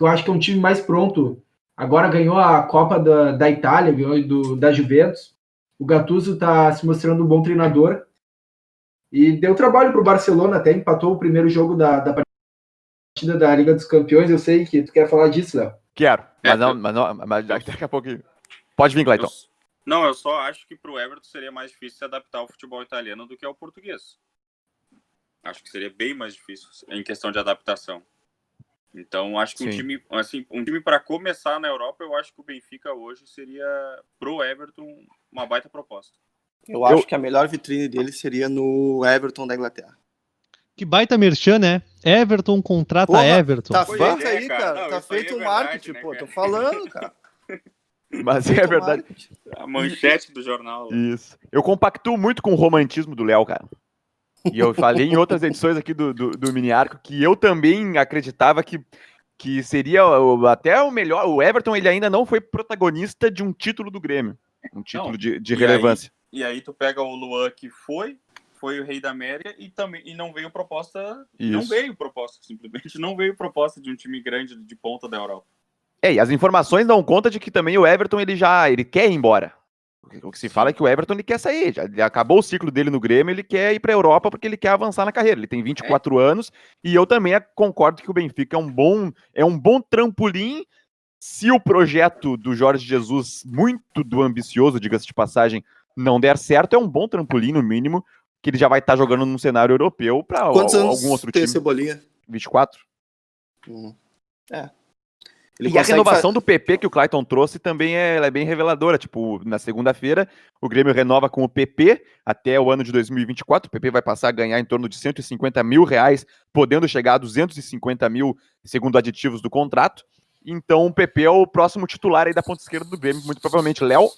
Eu acho que é um time mais pronto. Agora ganhou a Copa da, da Itália, ganhou do, da Juventus. O Gattuso está se mostrando um bom treinador e deu trabalho para o Barcelona, até empatou o primeiro jogo da, da partida da Liga dos Campeões. Eu sei que tu quer falar disso, Léo. Quero, mas, não, mas, não, mas daqui a pouco. Pode vir, Cleiton. Não, eu só acho que para o Everton seria mais difícil se adaptar ao futebol italiano do que ao português. Acho que seria bem mais difícil em questão de adaptação. Então, acho que Sim. um time, assim, um time para começar na Europa, eu acho que o Benfica hoje seria pro Everton uma baita proposta. Eu acho eu... que a melhor vitrine dele seria no Everton da Inglaterra. Que baita merchan, né? Everton contrata Porra, Everton. Tá feito é, aí, cara. cara. Não, tá feito o é marketing, né, pô. Tô falando, cara. Mas é verdade. A manchete do jornal. Isso. Eu compactuo muito com o romantismo do Léo, cara. E eu falei em outras edições aqui do, do, do Mini Arco que eu também acreditava que, que seria até o melhor. O Everton ele ainda não foi protagonista de um título do Grêmio. Um título não, de, de relevância. Aí, e aí tu pega o Luan que foi, foi o rei da América e também e não veio proposta. Isso. Não veio proposta, simplesmente não veio proposta de um time grande de ponta da Europa. É, e as informações dão conta de que também o Everton ele já ele quer ir embora. O que se fala é que o Everton ele quer sair, já ele acabou o ciclo dele no Grêmio, ele quer ir para a Europa porque ele quer avançar na carreira. Ele tem 24 é. anos e eu também concordo que o Benfica é um bom é um bom trampolim se o projeto do Jorge Jesus, muito do ambicioso, diga-se de passagem, não der certo, é um bom trampolim no mínimo, que ele já vai estar tá jogando num cenário europeu para algum outro tem time. Cebolinha? 24. Hum. É. Ele e a renovação do PP que o Clayton trouxe também é, é bem reveladora. Tipo, na segunda-feira, o Grêmio renova com o PP até o ano de 2024. O PP vai passar a ganhar em torno de 150 mil reais, podendo chegar a 250 mil, segundo aditivos do contrato. Então o PP é o próximo titular aí da ponta esquerda do Grêmio, muito provavelmente. Léo?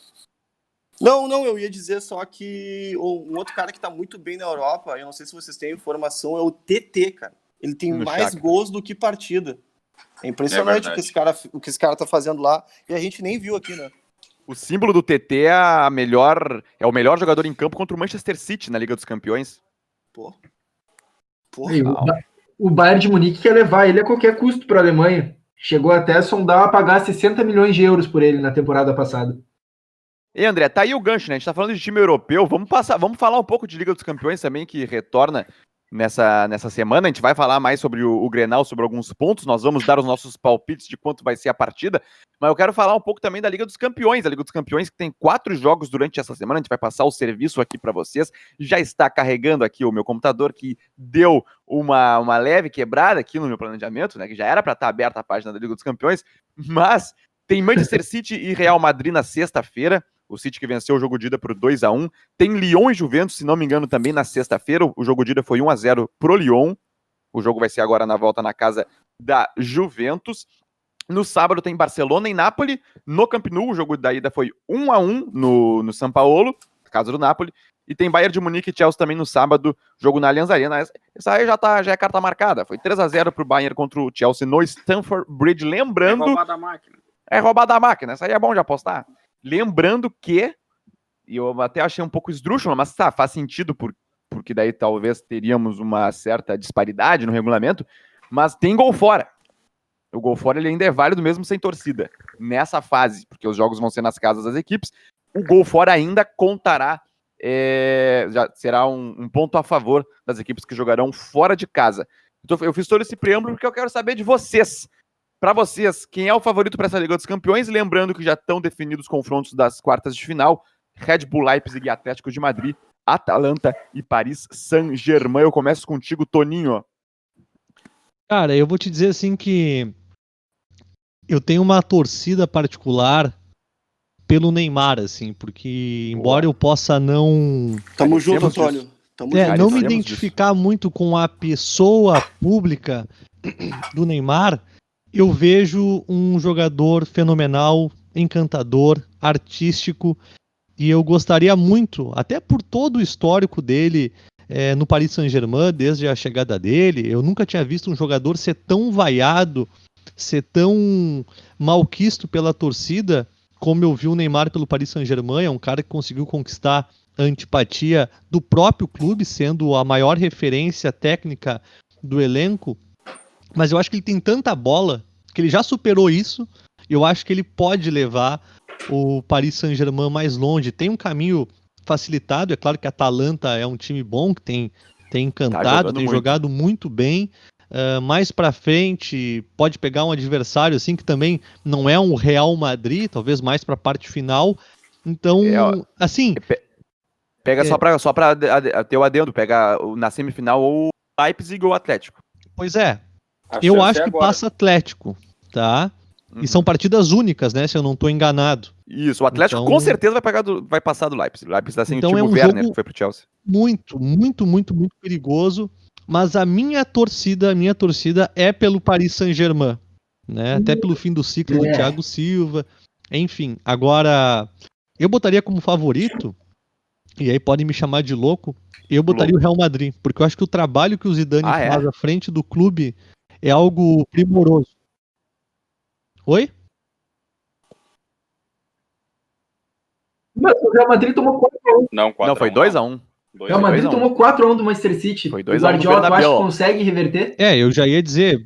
Não, não, eu ia dizer só que um outro cara que tá muito bem na Europa, eu não sei se vocês têm informação, é o TT, cara. Ele tem no mais gols do que partida. É impressionante é o, que esse cara, o que esse cara tá fazendo lá. E a gente nem viu aqui, né? O símbolo do TT é a melhor, é o melhor jogador em campo contra o Manchester City na Liga dos Campeões. Pô. Porra. o, o Bayern de Munique quer levar ele a qualquer custo para a Alemanha. Chegou até a sondar a pagar 60 milhões de euros por ele na temporada passada. E André, tá aí o gancho, né? A gente tá falando de time europeu. Vamos passar, vamos falar um pouco de Liga dos Campeões também, que retorna nessa, nessa semana. A gente vai falar mais sobre o, o, Grenal, sobre alguns pontos. Nós vamos dar os nossos palpites de quanto vai ser a partida. Mas eu quero falar um pouco também da Liga dos Campeões. A Liga dos Campeões que tem quatro jogos durante essa semana. A gente vai passar o serviço aqui para vocês. Já está carregando aqui o meu computador que deu uma, uma leve quebrada aqui no meu planejamento, né? Que já era para estar tá aberta a página da Liga dos Campeões. Mas tem Manchester City e Real Madrid na sexta-feira o City que venceu o jogo de ida por 2 a 1 Tem Lyon e Juventus, se não me engano, também na sexta-feira. O jogo de ida foi 1 a 0 pro Lyon. O jogo vai ser agora na volta na casa da Juventus. No sábado tem Barcelona e Nápoles. No Camp Nou, o jogo da ida foi 1 a 1 no, no São Paulo, casa do Nápoles. E tem Bayern de Munique e Chelsea também no sábado, jogo na Allianz Arena. Essa aí já, tá, já é carta marcada. Foi 3 a 0 pro Bayern contra o Chelsea no Stamford Bridge. Lembrando... É roubada a máquina. É roubada a máquina. Essa aí é bom de apostar. Lembrando que, e eu até achei um pouco esdrúxulo, mas tá, faz sentido, por, porque daí talvez teríamos uma certa disparidade no regulamento, mas tem gol fora. O gol fora ele ainda é válido mesmo sem torcida. Nessa fase, porque os jogos vão ser nas casas das equipes, o gol fora ainda contará é, já será um, um, ponto a favor das equipes que jogarão fora de casa. Eu fiz todo esse preâmbulo porque eu quero saber de vocês. Para vocês, quem é o favorito para essa Liga dos Campeões? Lembrando que já estão definidos os confrontos das quartas de final: Red Bull Leipzig e Atlético de Madrid, Atalanta e Paris Saint-Germain. Eu começo contigo, Toninho. Cara, eu vou te dizer assim que eu tenho uma torcida particular pelo Neymar, assim, porque embora eu possa não. Tamo junto, Antônio. Tamo é, não me identificar disso. muito com a pessoa pública do Neymar, eu vejo um jogador fenomenal, encantador, artístico, e eu gostaria muito, até por todo o histórico dele é, no Paris Saint-Germain, desde a chegada dele, eu nunca tinha visto um jogador ser tão vaiado, ser tão malquisto pela torcida como eu vi o Neymar pelo Paris Saint-Germain, é um cara que conseguiu conquistar a antipatia do próprio clube, sendo a maior referência técnica do elenco. Mas eu acho que ele tem tanta bola que ele já superou isso. Eu acho que ele pode levar o Paris Saint-Germain mais longe. Tem um caminho facilitado. É claro que a Atalanta é um time bom, que tem, tem encantado, tá tem muito. jogado muito bem. Uh, mais para frente pode pegar um adversário assim que também não é um Real Madrid, talvez mais para a parte final. Então, é, assim, pega é, só para só para ter o adendo, pega na semifinal ou Leipzig ou Atlético. Pois é. A eu acho é que passa Atlético, tá? Uhum. E são partidas únicas, né? Se eu não estou enganado. Isso, o Atlético então... com certeza vai, do, vai passar do Leipzig. O Leipzig tá sem então o Timo é um Werner, que foi pro Chelsea. Muito, muito, muito, muito perigoso mas a minha torcida, a minha torcida é pelo Paris Saint-Germain, né? Até pelo fim do ciclo do é. Thiago Silva, enfim. Agora, eu botaria como favorito, e aí podem me chamar de louco, eu botaria louco. o Real Madrid, porque eu acho que o trabalho que o Zidane ah, é? faz é? à frente do clube é algo primoroso. Oi? Mas o Real Madrid tomou 4 Não, 4 Não, foi 2x1. O Real Madrid tomou 4x1 do Manchester City. Foi 2 o Guardiola, tu acha que consegue reverter? É, eu já ia dizer.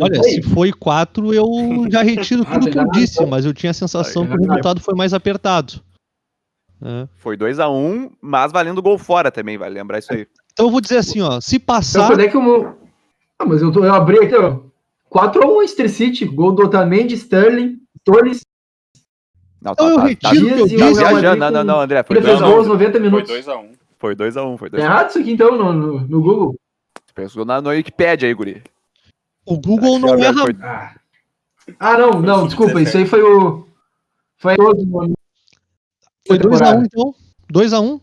Olha, se foi 4, eu já retiro ah, tudo que eu disse, mas eu tinha a sensação que o resultado foi mais apertado. É. Foi 2x1, mas valendo gol fora também, vale lembrar isso aí. Então eu vou dizer assim, ó, se passar. Então, é que eu... Ah, mas eu, tô, eu abri aqui, ó. 4x1 Manchester City, gol do Otamendi, Sterling, Torres. Não, então tá, eu tá, retiro tá, eu disse. Não, não, não, André. Foi 90 minutos. Foi 2x1. Foi 2x1. Um, foi 2 tá errado isso aqui então no, no, no Google? Pensou na, no Wikipedia aí, Guri. O Google não erra. Foi... Ah. ah, não, não, desculpa. Isso aí foi o. Foi. Foi 2x1 um, então? 2x1? Um?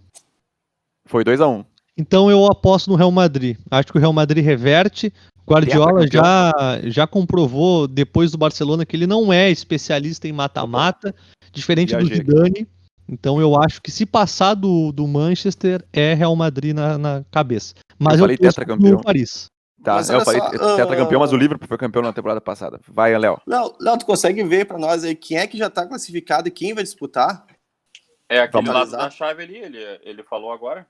Foi 2x1. Então eu aposto no Real Madrid. Acho que o Real Madrid reverte. Guardiola já, já comprovou depois do Barcelona que ele não é especialista em mata-mata, diferente do Zidane. Então eu acho que se passar do, do Manchester é Real Madrid na, na cabeça. Mas eu, falei tetracampeão. Paris. Tá, eu falei só, tetracampeão, uh... mas o Liverpool foi campeão na temporada passada. Vai, Léo. Léo, Léo, tu consegue ver para nós aí quem é que já tá classificado e quem vai disputar? É aquele lado da chave ali, ele, ele falou agora.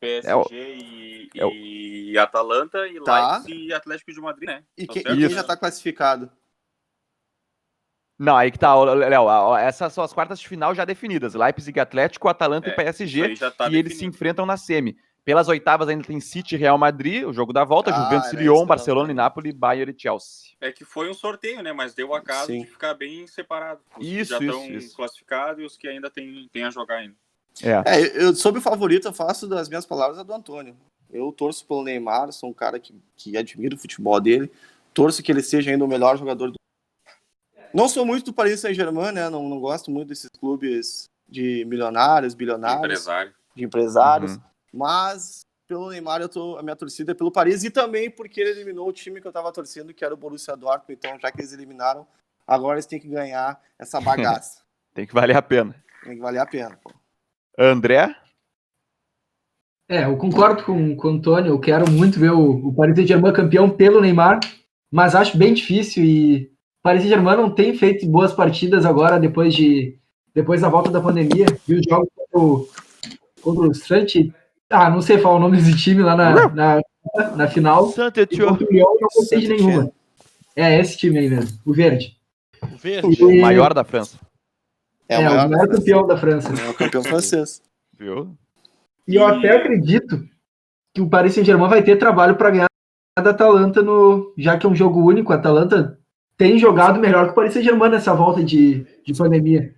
PSG é o... e, é o... e Atalanta e tá. Leipzig e Atlético de Madrid, né? E, tá que, e quem já tá classificado? Não, aí que tá, Léo. Essas são as quartas de final já definidas. Leipzig, Atlético, Atalanta é, e PSG. Tá e eles se enfrentam na semi. Pelas oitavas ainda tem City e Real Madrid, o jogo da volta, ah, Juventus e Lyon, Barcelona e Nápoles, Bayern e Chelsea. É que foi um sorteio, né? Mas deu a caso Sim. de ficar bem separado. Os isso, que já estão classificados e os que ainda têm, têm a jogar ainda. É. é, eu, sobre o favorito, eu faço das minhas palavras a do Antônio. Eu torço pelo Neymar, sou um cara que, que admira o futebol dele. Torço que ele seja ainda o melhor jogador do não sou muito do Paris Saint-Germain, né? Não, não gosto muito desses clubes de milionários, bilionários, Empresário. de empresários. Uhum. Mas pelo Neymar, eu tô, a minha torcida é pelo Paris e também porque ele eliminou o time que eu tava torcendo, que era o Borussia Dortmund. Então, já que eles eliminaram, agora eles têm que ganhar essa bagaça. Tem que valer a pena. Tem que valer a pena. Pô. André? É, eu concordo com, com o Antônio. Eu quero muito ver o, o Paris Saint-Germain campeão pelo Neymar, mas acho bem difícil e Paris Saint-Germain não tem feito boas partidas agora, depois de depois da volta da pandemia. E os jogos contra o, contra o Strante, ah, não sei falar o nome desse time lá na, na, na final. E o Lyon, não gostei de nenhuma. É, esse time aí mesmo, o verde. O verde, e... o maior da França. É, é o maior, campeão da França. É o campeão francês. Viu? E eu até acredito que o Paris Saint-Germain vai ter trabalho para ganhar da Atalanta no, já que é um jogo único. A Atalanta tem jogado melhor que o Paris Saint-Germain nessa volta de, de pandemia.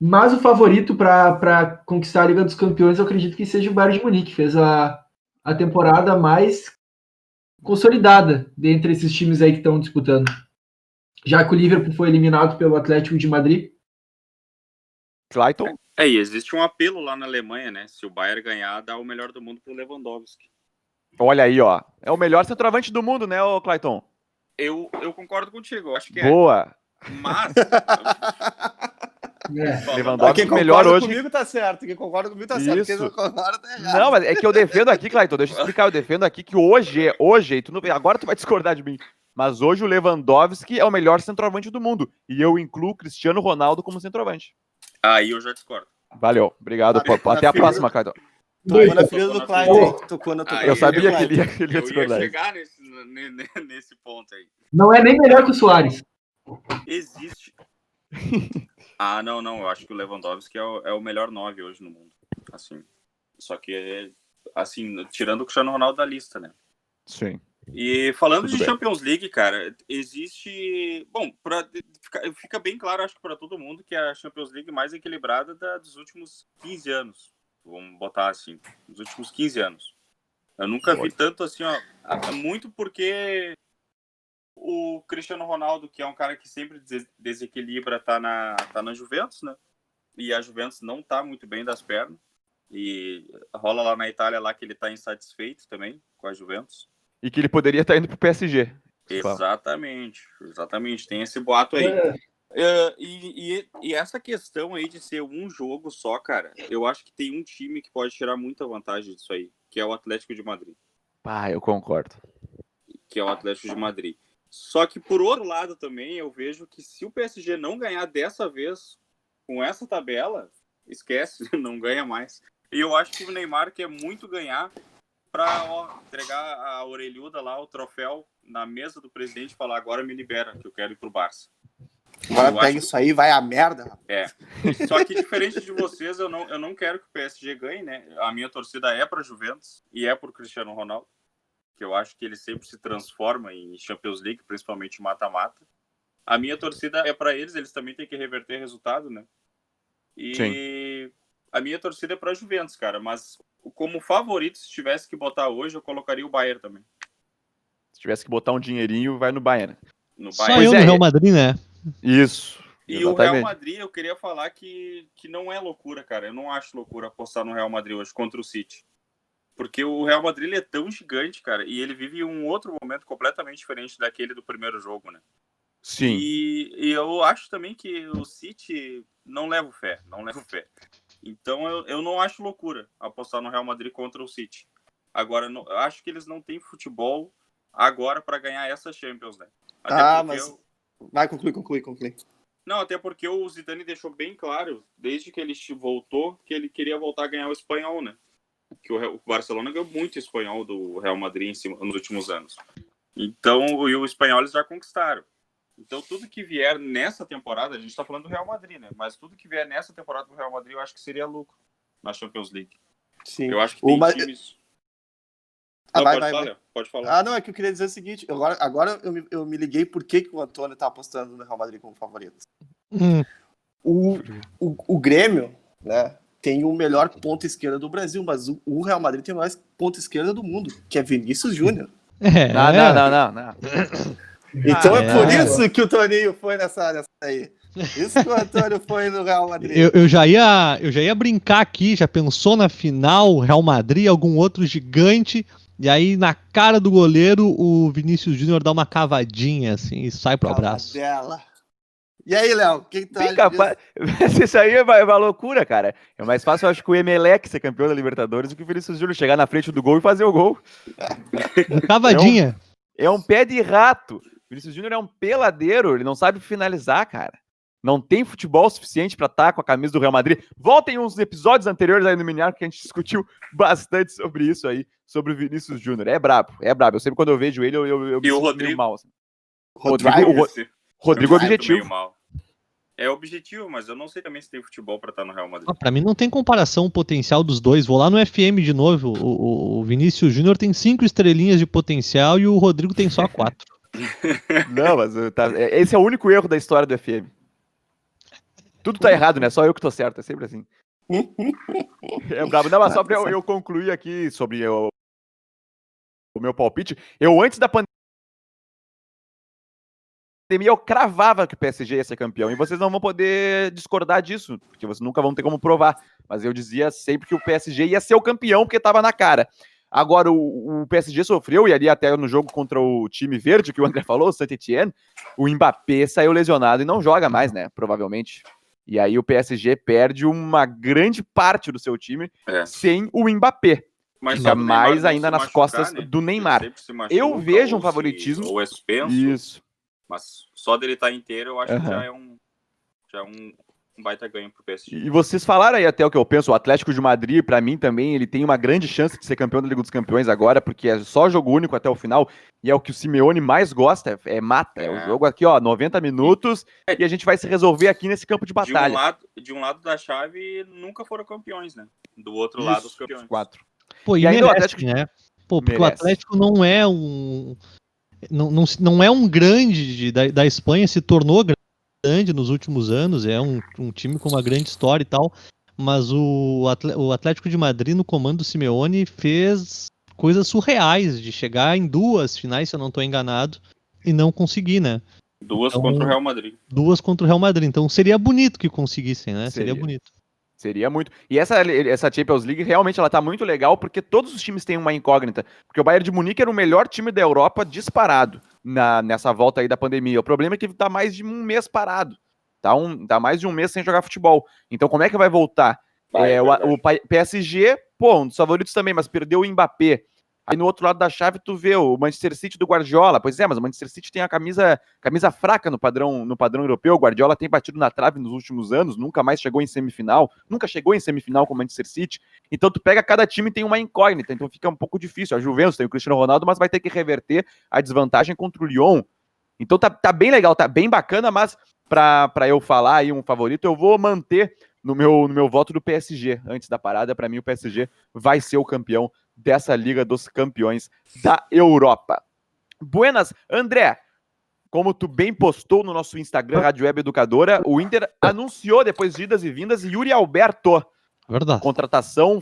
Mas o favorito para conquistar a Liga dos Campeões, eu acredito que seja o Bayern de Munique, fez a, a temporada mais consolidada dentre esses times aí que estão disputando. Já que o Liverpool foi eliminado pelo Atlético de Madrid. Clayton? É, e existe um apelo lá na Alemanha, né? Se o Bayern ganhar, dá o melhor do mundo pro Lewandowski. Olha aí, ó. É o melhor centroavante do mundo, né, ô Clayton? Eu, eu concordo contigo, acho que é. Boa. Mas. É. Lewandowski quem melhor hoje. comigo tá certo, quem concorda comigo tá certo, quem não concorda tá errado. Não, mas é que eu defendo aqui, Clayton, deixa eu explicar, eu defendo aqui que hoje, hoje, tu não, agora tu vai discordar de mim, mas hoje o Lewandowski é o melhor centroavante do mundo, e eu incluo o Cristiano Ronaldo como centroavante. Aí eu já discordo. Valeu, obrigado, ah, até a próxima, Clayton. Tocou na ferida do. Tocou na Eu sabia que ele ia, que ele ia discordar. Eu ia chegar nesse, nesse ponto aí. Não é nem melhor que o Soares. Existe. ah, não, não. Eu acho que o Lewandowski é o, é o melhor nove hoje no mundo. Assim. Só que, assim, tirando o Cristiano Ronaldo da lista, né? Sim. E falando Tudo de bem. Champions League, cara, existe. Bom, pra, fica, fica bem claro, acho que para todo mundo, que é a Champions League mais equilibrada da, dos últimos 15 anos. Vamos botar assim, dos últimos 15 anos. Eu nunca vi tanto assim, ó. Muito porque o Cristiano Ronaldo, que é um cara que sempre desequilibra, tá na, tá na Juventus, né? E a Juventus não tá muito bem das pernas. E rola lá na Itália lá que ele tá insatisfeito também com a Juventus. E que ele poderia estar indo pro PSG. Exatamente, exatamente. Tem esse boato aí. É. Uh, e, e, e, essa questão aí de ser um jogo só, cara, eu acho que tem um time que pode tirar muita vantagem disso aí, que é o Atlético de Madrid. Ah, eu concordo. Que é o Atlético de Madrid. Só que por outro lado também eu vejo que se o PSG não ganhar dessa vez com essa tabela, esquece, não ganha mais. E eu acho que o Neymar quer muito ganhar para entregar a orelhuda lá, o troféu na mesa do presidente e falar agora me libera, que eu quero ir pro Barça. Agora pega acho... isso aí, vai a merda. É. Só que diferente de vocês, eu não, eu não quero que o PSG ganhe, né? A minha torcida é para Juventus e é por Cristiano Ronaldo que eu acho que ele sempre se transforma em Champions League, principalmente mata-mata. A minha torcida é para eles, eles também têm que reverter resultado, né? E Sim. A minha torcida é para Juventus, cara, mas como favorito, se tivesse que botar hoje, eu colocaria o Bayern também. Se tivesse que botar um dinheirinho, vai no Bayern. No Bayern. Só eu no Real Madrid, né? Isso. E exatamente. o Real Madrid, eu queria falar que, que não é loucura, cara. Eu não acho loucura apostar no Real Madrid hoje contra o City. Porque o Real Madrid é tão gigante, cara, e ele vive um outro momento completamente diferente daquele do primeiro jogo, né? Sim. E, e eu acho também que o City não leva fé, não leva fé. Então eu, eu não acho loucura apostar no Real Madrid contra o City. Agora, eu acho que eles não têm futebol agora para ganhar essa Champions, né? Até ah, mas. Eu... Vai, concluir, concluir, concluir. Não, até porque o Zidane deixou bem claro, desde que ele voltou, que ele queria voltar a ganhar o espanhol, né? que o Barcelona ganhou muito espanhol do Real Madrid cima, nos últimos anos. Então, e o espanhol eles já conquistaram. Então, tudo que vier nessa temporada, a gente está falando do Real Madrid, né? Mas tudo que vier nessa temporada do Real Madrid, eu acho que seria lucro na Champions League. Sim. Eu acho que tem Uma... times. Ah, não, vai, pode, vai, falar, vai. pode falar. Ah, não, é que eu queria dizer o seguinte: agora, agora eu, me, eu me liguei por que, que o Antônio está apostando no Real Madrid como favorito. Hum. O, o, o Grêmio, né? tem o melhor ponta esquerda do Brasil, mas o Real Madrid tem o mais ponta esquerda do mundo, que é Vinícius Júnior. É, não, não, não, não, não. Então ah, é por é. isso que o Toninho foi nessa, nessa aí. Isso que o Antônio foi no Real Madrid. Eu, eu, já ia, eu já ia brincar aqui, já pensou na final, Real Madrid, algum outro gigante, e aí na cara do goleiro o Vinícius Júnior dá uma cavadinha assim e sai pro abraço. Dela. E aí, Léo, quem tá Bem capaz... Isso aí é uma, é uma, loucura, cara. É mais fácil, eu acho, que o Emelec ser campeão da Libertadores do que o Vinícius Júnior chegar na frente do gol e fazer o gol. Cavadinha. É um, é um pé de rato. Vinícius Júnior é um peladeiro, ele não sabe finalizar, cara. Não tem futebol suficiente para estar tá com a camisa do Real Madrid. Voltem uns episódios anteriores aí no Mineiro que a gente discutiu bastante sobre isso aí, sobre o Vinícius Júnior. É brabo, é brabo. Eu sempre quando eu vejo ele, eu, eu, eu me e o Rodrigo? mal. Assim. Rodrigo, Rodrigo, Rodrigo, Rodrigo objetivo. é objetivo, mas eu não sei também se tem futebol para estar no Real Madrid. Ah, para mim não tem comparação o potencial dos dois. Vou lá no FM de novo. O, o Vinícius Júnior tem cinco estrelinhas de potencial e o Rodrigo tem só quatro. Não, mas tá, é, esse é o único erro da história do FM. Tudo tá errado, né? Só eu que tô certo, é sempre assim. é brabo. Não, mas só pra eu, eu concluir aqui sobre o, o meu palpite. Eu, antes da pandemia, eu cravava que o PSG ia ser campeão. E vocês não vão poder discordar disso, porque vocês nunca vão ter como provar. Mas eu dizia sempre que o PSG ia ser o campeão, porque estava na cara. Agora, o, o, PSG sofreu, e ali até no jogo contra o time verde, que o André falou, o Saint-Etienne, o Mbappé saiu lesionado e não joga mais, né? Provavelmente. E aí o PSG perde uma grande parte do seu time é. sem o Mbappé. Mas Fica mais ainda nas machucar, costas né? do Neymar. Eu vejo um favoritismo. ou é suspenso. Isso. Mas só dele estar tá inteiro, eu acho uhum. que já é um, já é um, um baita ganho pro PSG. E vocês falaram aí até o que eu penso, o Atlético de Madrid, para mim também, ele tem uma grande chance de ser campeão da Liga dos Campeões agora, porque é só jogo único até o final, e é o que o Simeone mais gosta, é mata, é, é o jogo aqui, ó, 90 minutos, e, e a gente vai se resolver aqui nesse campo de batalha. De um lado, de um lado da chave, nunca foram campeões, né? Do outro Isso, lado, os campeões. Quatro. Pô, e, e ainda merece, o Atlético... né? Pô, porque merece. o Atlético não é um não, não, não é um grande de, da, da Espanha, se tornou grande nos últimos anos, é um, um time com uma grande história e tal, mas o, o Atlético de Madrid, no comando do Simeone, fez coisas surreais, de chegar em duas finais, se eu não estou enganado, e não conseguir, né? Duas então, contra o Real Madrid. Duas contra o Real Madrid. Então seria bonito que conseguissem, né? Seria, seria bonito. Seria muito. E essa, essa Champions League realmente ela tá muito legal porque todos os times têm uma incógnita. Porque o Bayern de Munique era o melhor time da Europa disparado na, nessa volta aí da pandemia. O problema é que tá mais de um mês parado. Tá, um, tá mais de um mês sem jogar futebol. Então como é que vai voltar? Vai, é, o, o, PSG, pô, um dos favoritos também, mas perdeu o Mbappé. Aí no outro lado da chave tu vê o Manchester City do Guardiola. Pois é, mas o Manchester City tem a camisa, camisa fraca no padrão, no padrão europeu. O Guardiola tem batido na trave nos últimos anos, nunca mais chegou em semifinal, nunca chegou em semifinal com o Manchester City. Então tu pega cada time tem uma incógnita, então fica um pouco difícil. A Juventus tem o Cristiano Ronaldo, mas vai ter que reverter a desvantagem contra o Lyon. Então tá, tá bem legal, tá bem bacana, mas para eu falar aí um favorito, eu vou manter no meu, no meu voto do PSG. Antes da parada, para mim o PSG vai ser o campeão dessa Liga dos Campeões da Europa. Buenas, André, como tu bem postou no nosso Instagram, Rádio Web Educadora, o Inter anunciou depois de idas e vindas Yuri Alberto. Verdade. Contratação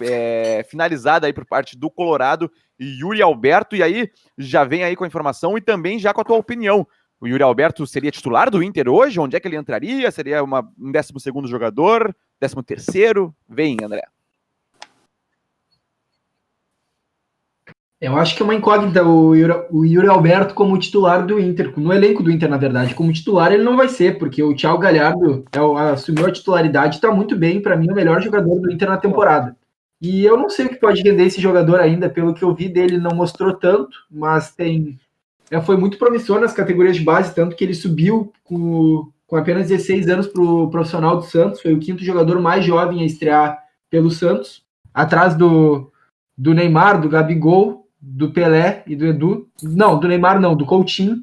é, finalizada aí por parte do Colorado e Yuri Alberto. E aí já vem aí com a informação e também já com a tua opinião. O Yuri Alberto seria titular do Inter hoje? Onde é que ele entraria? Seria uma, um 12 segundo jogador? 13 terceiro? Vem, André. Eu acho que é uma incógnita o Yuri, o Yuri Alberto como titular do Inter, no elenco do Inter, na verdade. Como titular ele não vai ser, porque o Thiago Galhardo é o, assumiu a titularidade está muito bem, para mim, o melhor jogador do Inter na temporada. E eu não sei o que pode render esse jogador ainda, pelo que eu vi dele, não mostrou tanto, mas tem. É, foi muito promissor nas categorias de base, tanto que ele subiu com, com apenas 16 anos para o profissional do Santos, foi o quinto jogador mais jovem a estrear pelo Santos, atrás do, do Neymar, do Gabigol do Pelé e do Edu. Não, do Neymar não, do Coutinho.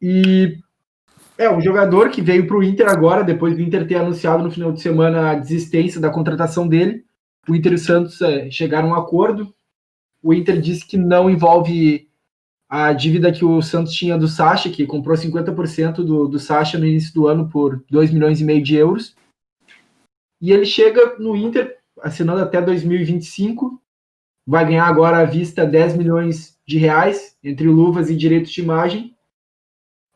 E é um jogador que veio para o Inter agora, depois do Inter ter anunciado no final de semana a desistência da contratação dele. O Inter e o Santos é, chegaram a um acordo. O Inter disse que não envolve a dívida que o Santos tinha do Sacha, que comprou 50% do, do Sacha no início do ano por 2 milhões e meio de euros. E ele chega no Inter assinando até 2025 vai ganhar agora à vista 10 milhões de reais entre luvas e direitos de imagem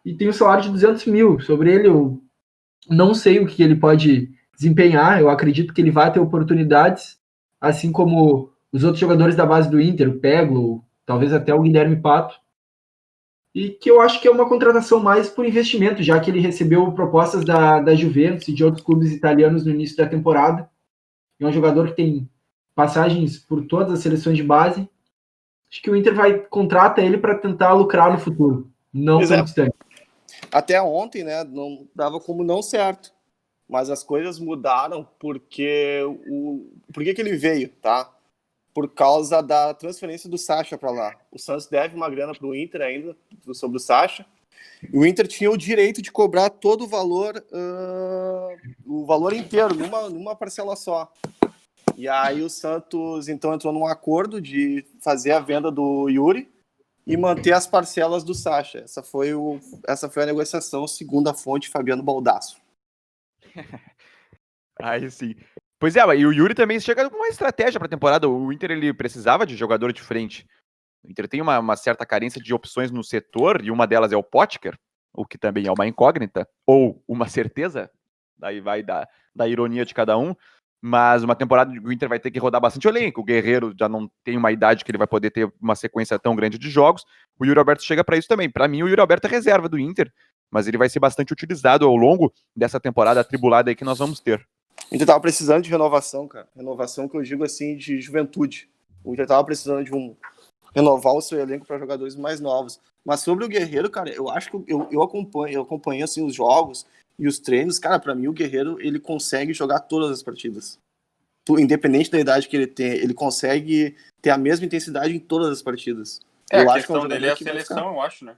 e tem um salário de 200 mil. Sobre ele, eu não sei o que ele pode desempenhar. Eu acredito que ele vai ter oportunidades, assim como os outros jogadores da base do Inter, o talvez até o Guilherme Pato. E que eu acho que é uma contratação mais por investimento, já que ele recebeu propostas da, da Juventus e de outros clubes italianos no início da temporada. É um jogador que tem passagens por todas as seleções de base. Acho que o Inter vai contrata ele para tentar lucrar no futuro, não tão distante. Até ontem, né, não dava como não certo. Mas as coisas mudaram porque o por que, que ele veio, tá? Por causa da transferência do Sacha para lá. O Santos deve uma grana para o Inter ainda sobre o Sacha. O Inter tinha o direito de cobrar todo o valor, uh, o valor inteiro, numa, numa parcela só. E aí o Santos então entrou num acordo de fazer a venda do Yuri e manter as parcelas do Sacha. Essa foi, o, essa foi a negociação, segundo a fonte Fabiano Baldasso. aí sim. Pois é, e o Yuri também chega com uma estratégia para a temporada. O Inter ele precisava de jogador de frente. O Inter tem uma, uma, certa carência de opções no setor, e uma delas é o Potker, o que também é uma incógnita, ou uma certeza, daí vai da, da ironia de cada um. Mas uma temporada o Inter vai ter que rodar bastante elenco. O Guerreiro já não tem uma idade que ele vai poder ter uma sequência tão grande de jogos. O Yuri Alberto chega para isso também. Para mim, o Yuri Alberto é reserva do Inter, mas ele vai ser bastante utilizado ao longo dessa temporada atribulada aí que nós vamos ter. O Inter tava precisando de renovação, cara. Renovação que eu digo assim de juventude. O Inter tava precisando de um renovar o seu elenco para jogadores mais novos. Mas sobre o Guerreiro, cara, eu acho que eu, eu acompanho, eu assim os jogos e os treinos, cara, para mim o Guerreiro ele consegue jogar todas as partidas. Independente da idade que ele tem, ele consegue ter a mesma intensidade em todas as partidas. É, eu a acho questão que é um dele é a seleção, eu acho, né?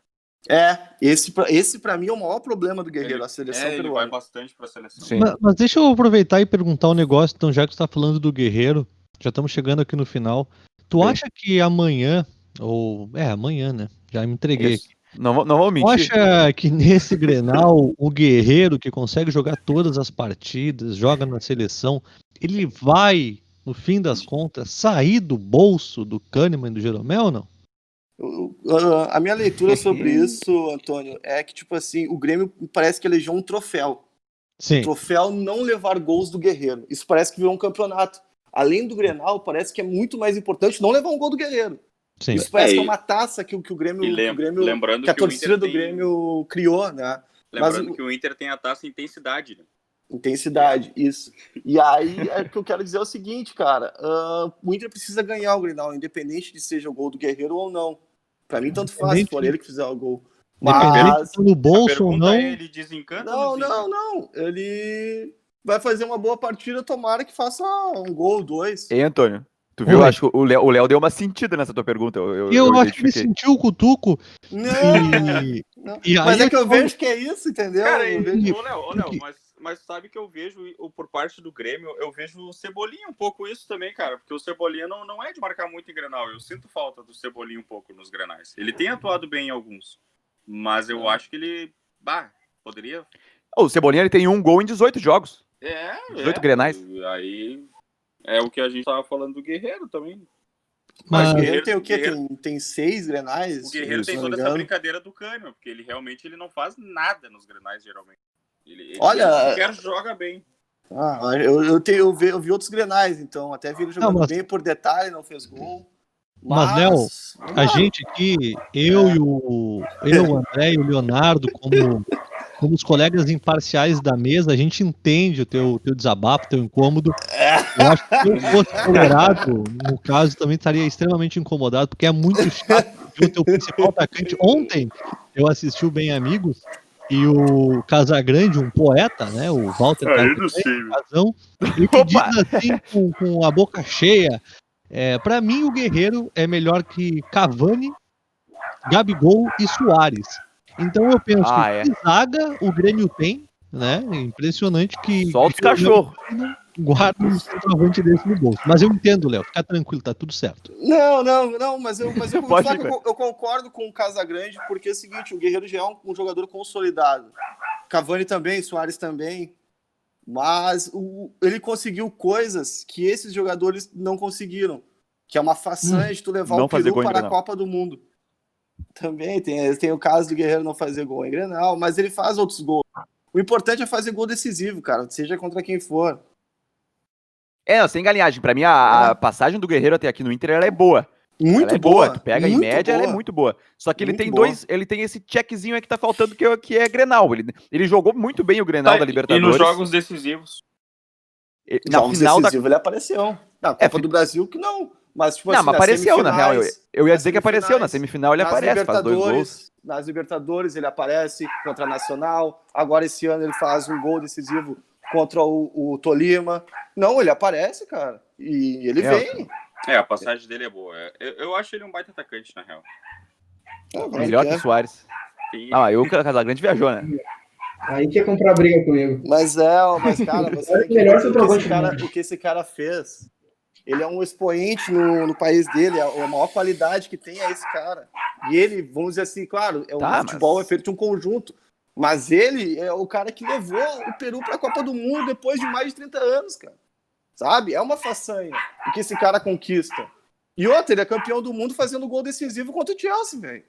É, esse, esse para mim é o maior problema do Guerreiro, ele, a seleção é, ele vai bastante pra seleção. Mas, mas, deixa eu aproveitar e perguntar um negócio, então, já que você tá falando do Guerreiro, já estamos chegando aqui no final. Tu Sim. acha que amanhã, ou. É, amanhã, né? Já me entreguei aqui. Não, não vou mentir. Acha que nesse Grenal, o Guerreiro, que consegue jogar todas as partidas, joga na seleção, ele vai, no fim das contas, sair do bolso do Kahneman e do Jeromel ou não? A minha leitura sobre isso, Antônio, é que, tipo assim, o Grêmio parece que elegeu um troféu. Sim. Um troféu não levar gols do Guerreiro. Isso parece que virou um campeonato. Além do Grenal, parece que é muito mais importante não levar um gol do Guerreiro. Sim. Isso parece é, que é uma taça que, que o Grêmio, lem o Grêmio lembrando que a que torcida do tem... Grêmio criou, né? Lembrando Mas, que o Inter tem a taça intensidade, né? Intensidade, isso. E aí é que eu quero dizer é o seguinte, cara. Uh, o Inter precisa ganhar o Grenal, independente de seja o gol do Guerreiro ou não. Pra mim, tanto faz, se for ele que fizer o gol. Mas no bolso ou não. É, ele desencanta não, não, não. Ele vai fazer uma boa partida, tomara que faça um gol, dois. Ei, Antônio. Tu viu? Oi. Acho que o Léo, o Léo deu uma sentida nessa tua pergunta. Eu, eu, eu, eu acho que ele sentiu o cutuco. Não, e... não. E mas é que eu vejo que é isso, entendeu? Cara, eu vejo... ô, Léo, ô, Léo, mas, mas sabe que eu vejo, por parte do Grêmio, eu vejo o Cebolinha um pouco isso também, cara. Porque o Cebolinha não, não é de marcar muito em Grenal. Eu sinto falta do Cebolinha um pouco nos Grenais. Ele tem atuado bem em alguns. Mas eu acho que ele. Bah, poderia. O Cebolinha ele tem um gol em 18 jogos. É, 18 é. Grenais. Aí é o que a gente tava falando do Guerreiro também. Mas, Mas o Guerreiro tem o quê? Guerreiro... Tem, tem seis Grenais? O Guerreiro tem toda essa brincadeira do Cânimo, porque ele realmente ele não faz nada nos Grenais, geralmente. Ele, ele Olha, quer joga bem. Ah, eu, eu, te, eu, vi, eu vi outros Grenais, então. Até vi ele jogando não, mas... bem por detalhe, não fez gol. Mas, Léo, a gente aqui, eu e o, eu, o André e o Leonardo, como como os colegas imparciais da mesa, a gente entende o teu, teu desabafo, teu incômodo. Eu acho que se eu fosse colorado, no caso, também estaria extremamente incomodado, porque é muito chato ver o teu principal atacante. Ontem eu assisti o Bem Amigos e o Casagrande, um poeta, né, o Walter Casagrande, ele que diz assim, com, com a boca cheia, é, para mim o Guerreiro é melhor que Cavani, Gabigol e Soares. Então eu penso ah, que é. zaga o Grêmio tem, né? É impressionante que. Solta os cachorro. Guarda um centroavante desse no bolso. Mas eu entendo, Léo. Fica tranquilo, tá tudo certo. Não, não, não, mas eu, mas eu, Pode, eu, eu concordo com o Casagrande, porque é o seguinte: o Guerreiro já é um, um jogador consolidado. Cavani também, Soares também. Mas o, ele conseguiu coisas que esses jogadores não conseguiram. Que é uma façanha hum, de tu levar o Peru para a Copa do Mundo. Também tem, tem o caso do Guerreiro não fazer gol em Grenal, mas ele faz outros gols. O importante é fazer gol decisivo, cara, seja contra quem for. É, sem galinhagem. Pra mim, a, a, é. passagem do Guerreiro até aqui no Inter ela é boa. Muito ela é boa. boa. Tu pega em média, boa. ela é muito boa. Só que ele muito tem boa. dois, ele tem esse checkzinho aí que tá faltando, que, é, que é Grenal. Ele, ele jogou muito bem o Grenal tá, da Libertadores. E nos jogos decisivos. Na jogos final decisivos da... ele apareceu. Na Copa é, do Brasil que não. Mas, tipo não, assim, mas apareceu, na real. Eu, eu ia dizer que apareceu. Na semifinal ele aparece, faz dois gols. Nas Libertadores ele aparece contra a Nacional. Agora esse ano ele faz um gol decisivo contra o, o Tolima. Não, ele aparece, cara. E ele é, vem. É, a passagem dele é boa. Eu, eu acho ele um baita atacante, na real. É, Melhor que o Soares. Sim. Ah, aí o Casagrande viajou, né? Aí quer comprar briga comigo. Mas é, mas cara, você tem que ver o que, esse cara, o que esse cara fez. Ele é um expoente no, no país dele, a, a, maior qualidade que tem é esse cara. E ele, vamos dizer assim, claro, é, tá, o futebol mas... é feito de um conjunto. Mas ele é o cara que levou o Peru para a Copa do Mundo depois de mais de 30 anos, cara. Sabe? É uma façanha o que esse cara conquista. E outra, ele é campeão do mundo fazendo gol decisivo contra o Chelsea, velho.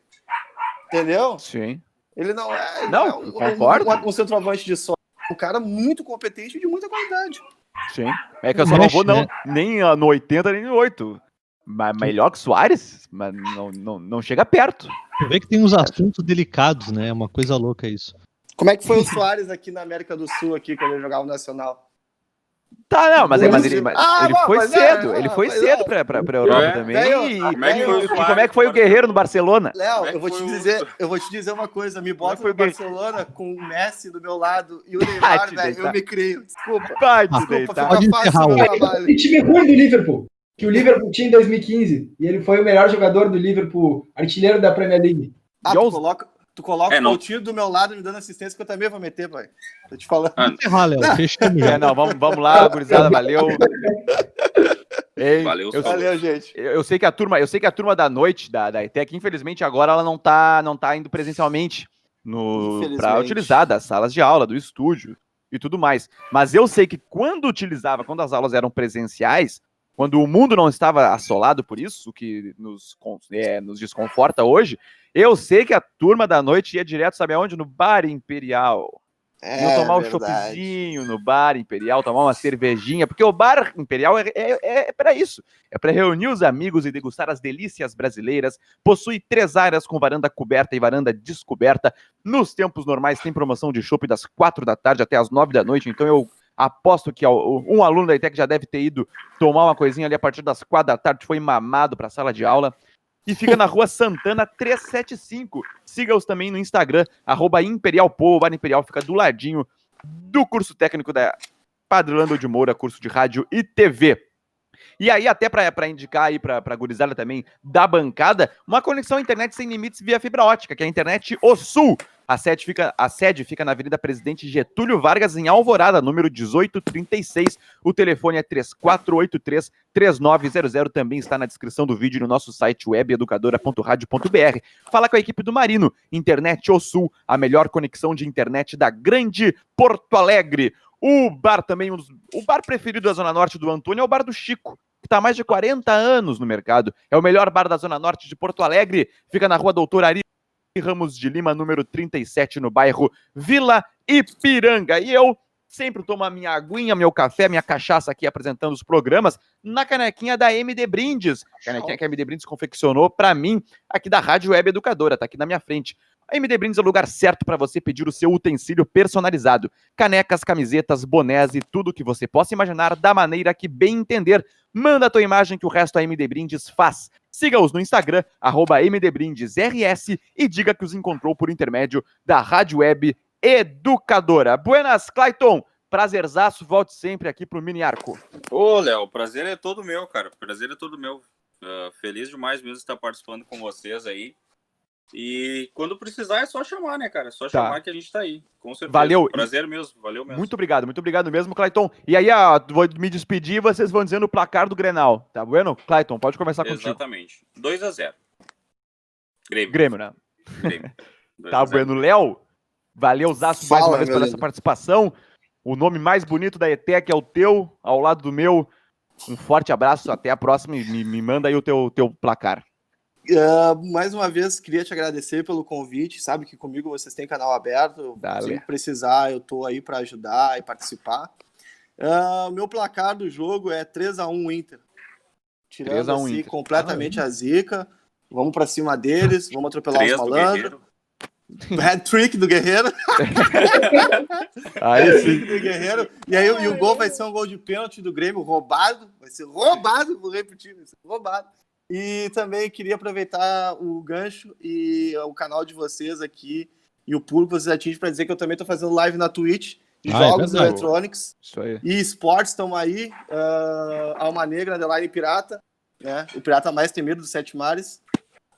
Entendeu? Sim. Ele não é, não, é um, concordo. Um, um, centroavante de sorte. Um cara muito competente e de muita qualidade. Sim. É que eu só não vou não, nem no 80 nem no 8. Mas melhor que Soares, mas não, não, não chega perto. Você vê que tem uns assuntos delicados, né? É uma coisa louca isso. Como é que foi o Soares aqui na América do Sul, aqui, quando ele jogava no Nacional? Tá, não, mas, mas ele, mas ah, ele foi mas cedo, é, ele foi cedo é. pra, pra, pra Europa é, também. e, como é e, como é que foi o Guerreiro no Barcelona? Léo, eu vou te dizer, eu vou te dizer uma coisa, me bota no Barcelona com o Messi do meu lado e o Neymar, velho, eu me crio. Desculpa. Vai desculpa, fica fácil o. Esse time ruim do Liverpool, que o Liverpool tinha em 2015, e ele foi o melhor jogador do Liverpool, artilheiro da Premier League. Ah, coloca, Tu coloca é, o Coutinho do meu lado me dando assistência que eu também vou meter, pai. Tô te falando. Ah, não. Léo, é, não, vamos, vamos lá, gurizada, valeu. Ei, valeu, eu, valeu, gente. Eu, eu, sei que a turma, eu sei que a turma da noite da, da ETEC, infelizmente, agora ela não tá, não tá indo presencialmente no para utilizar das salas de aula, do estúdio e tudo mais. Mas eu sei que quando utilizava, quando as aulas eram presenciais, quando o mundo não estava assolado por isso, o que nos, é, nos desconforta hoje, eu sei que a turma da noite ia direto, sabe aonde? No Bar Imperial. É, Iam tomar um choppzinho no Bar Imperial, tomar uma cervejinha, porque o Bar Imperial é, é, é para isso. É para reunir os amigos e degustar as delícias brasileiras. Possui três áreas com varanda coberta e varanda descoberta. Nos tempos normais tem promoção de chopp das quatro da tarde até as nove da noite, então eu aposto que um aluno da ITEC já deve ter ido tomar uma coisinha ali a partir das quatro da tarde, foi mamado para a sala de aula e fica na rua Santana 375. Siga-os também no Instagram, arroba Imperial o Bar Imperial fica do ladinho do curso técnico da Padre Lando de Moura, curso de rádio e TV. E aí, até para indicar aí para a gurizada também da bancada, uma conexão à internet sem limites via fibra ótica, que é a internet O Sul. A sede, fica, a sede fica na Avenida Presidente Getúlio Vargas, em Alvorada, número 1836. O telefone é 3483-3900. Também está na descrição do vídeo no nosso site webeducadora.radio.br. Fala com a equipe do Marino. Internet O Sul, a melhor conexão de internet da grande Porto Alegre. O bar também, o bar preferido da Zona Norte do Antônio é o Bar do Chico que está há mais de 40 anos no mercado. É o melhor bar da Zona Norte de Porto Alegre. Fica na rua Doutor Ari Ramos de Lima, número 37, no bairro Vila Ipiranga. E eu sempre tomo a minha aguinha, meu café, minha cachaça aqui apresentando os programas na canequinha da MD Brindes. Canequinha que a MD Brindes confeccionou para mim aqui da Rádio Web Educadora, tá aqui na minha frente. A MD Brindes é o lugar certo para você pedir o seu utensílio personalizado. Canecas, camisetas, bonés e tudo que você possa imaginar da maneira que bem entender. Manda a tua imagem que o resto a MD Brindes faz. Siga-os no Instagram, MDBrindesRS e diga que os encontrou por intermédio da Rádio Web Educadora. Buenas, Clayton! Prazerzaço, volte sempre aqui pro Mini Arco. Ô, Léo, prazer é todo meu, cara. Prazer é todo meu. Uh, feliz demais mesmo estar participando com vocês aí. E quando precisar é só chamar, né, cara? É só tá. chamar que a gente tá aí. Com certeza. Valeu. Prazer mesmo, valeu mesmo. Muito obrigado, muito obrigado mesmo, Clayton. E aí, ó, vou me despedir e vocês vão dizendo o placar do Grenal. Tá bueno? Clayton, pode começar contigo. Exatamente. 2 a 0 Grêmio. Grêmio, né? Grêmio. tá bueno. Léo, valeu, Zaço, mais uma vez pela essa participação. O nome mais bonito da ETEC é o teu, ao lado do meu. Um forte abraço, até a próxima e me, me manda aí o teu, teu placar. Uh, mais uma vez, queria te agradecer pelo convite. Sabe que comigo vocês têm canal aberto. Se precisar, eu tô aí para ajudar e participar. Uh, meu placar do jogo é 3 a 1 Inter. Tirando assim, Inter. completamente ah, a zica. Vamos para cima deles, vamos atropelar os malandros. Bad trick do Guerreiro. aí sim. do Guerreiro. E aí e o gol vai ser um gol de pênalti do Grêmio, roubado. Vai ser roubado, vou repetir, vai ser roubado. E também queria aproveitar o gancho e o canal de vocês aqui e o público vocês atingem para dizer que eu também estou fazendo live na Twitch ah, é jogos é eletrônicos e esportes estão aí. Uh, Alma Negra, Underline Pirata, né? o pirata mais temido dos Sete Mares.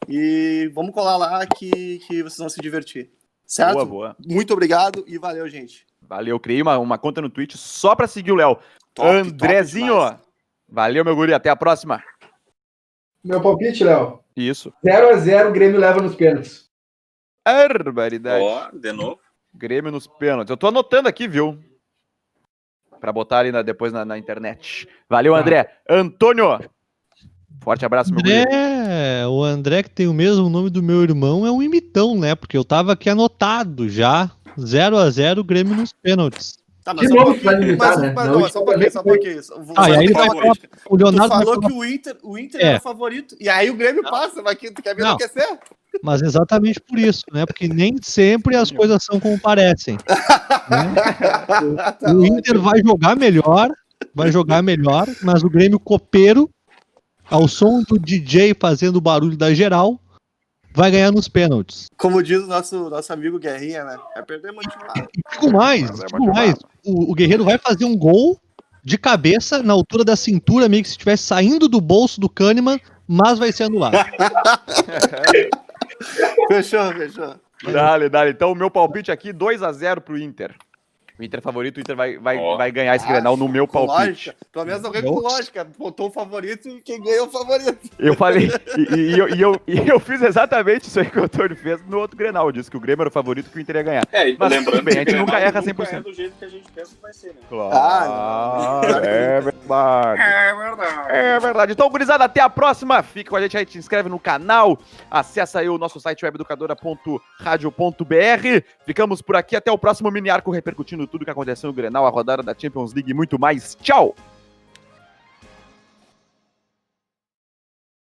E vamos colar lá que, que vocês vão se divertir. Certo? Boa, boa. Muito obrigado e valeu, gente. Valeu, criei uma, uma conta no Twitch só pra seguir o Léo. Andrezinho, top valeu, meu guri, até a próxima. Meu palpite, Léo. Isso. 0x0 o Grêmio leva nos pênaltis. Barbaridade. Ó, de novo. Grêmio nos pênaltis. Eu tô anotando aqui, viu? Pra botar ali na- depois na, na internet. Valeu, Tá. André. Antônio, forte abraço, meu. André, o André que tem o mesmo nome do meu irmão é um imitão, né? Porque eu tava aqui anotado já. 0 a 0 Grêmio nos pênaltis. Tá, Que só um novo que vai pouquinho, limitar, mas, né? mas Na não, última só um pouquinho, só um pouquinho. Ah, aí ele vai. O Tu Leonardo vai falou falar- que o Inter, o Inter É. era o favorito. E aí o Grêmio passa, vai que tu quer ver Não. enlouquecer? Mas exatamente por isso, né? Porque nem sempre as coisas são como parecem. né? O Inter vai jogar melhor, vai jogar melhor, mas o Grêmio copeiro, ao som do DJ fazendo o barulho da geral, vai ganhar nos pênaltis. Como diz o nosso, nosso amigo Guerrinha, né? É perder motivado. Digo mais, é digo mais, o, o Guerreiro vai fazer um gol de cabeça na altura da cintura, meio que se estivesse saindo do bolso do Kahneman, mas vai ser anulado. Fechou, fechou. Dale, dale. Então, o meu palpite aqui, 2x0 pro Inter. O Inter é favorito, o Inter vai, vai, Ó. vai ganhar esse Grenal no meu Com palpite. lógica. Pelo menos alguém com lógica. Botou o favorito e quem ganhou é o favorito. Eu falei, e, e eu, e, eu, e eu fiz exatamente isso aí que o Antônio fez no outro Grenal. Disse que o Grêmio era o favorito que o Inter ia ganhar. É, Mas lembrando bem, a gente que o nunca erra nunca 100%. É do jeito que a gente pensa que vai ser, né? Ah, não. é verdade. É verdade. É verdade. Então, gurizada, até a próxima. Fica com a gente aí, te inscreve no canal. Acessa aí o nosso site webeducadora.radio.br. Ficamos por aqui. Até o próximo mini arco repercutindo tudo que aconteceu no Grenal, a rodada da Champions League e muito mais. Tchau!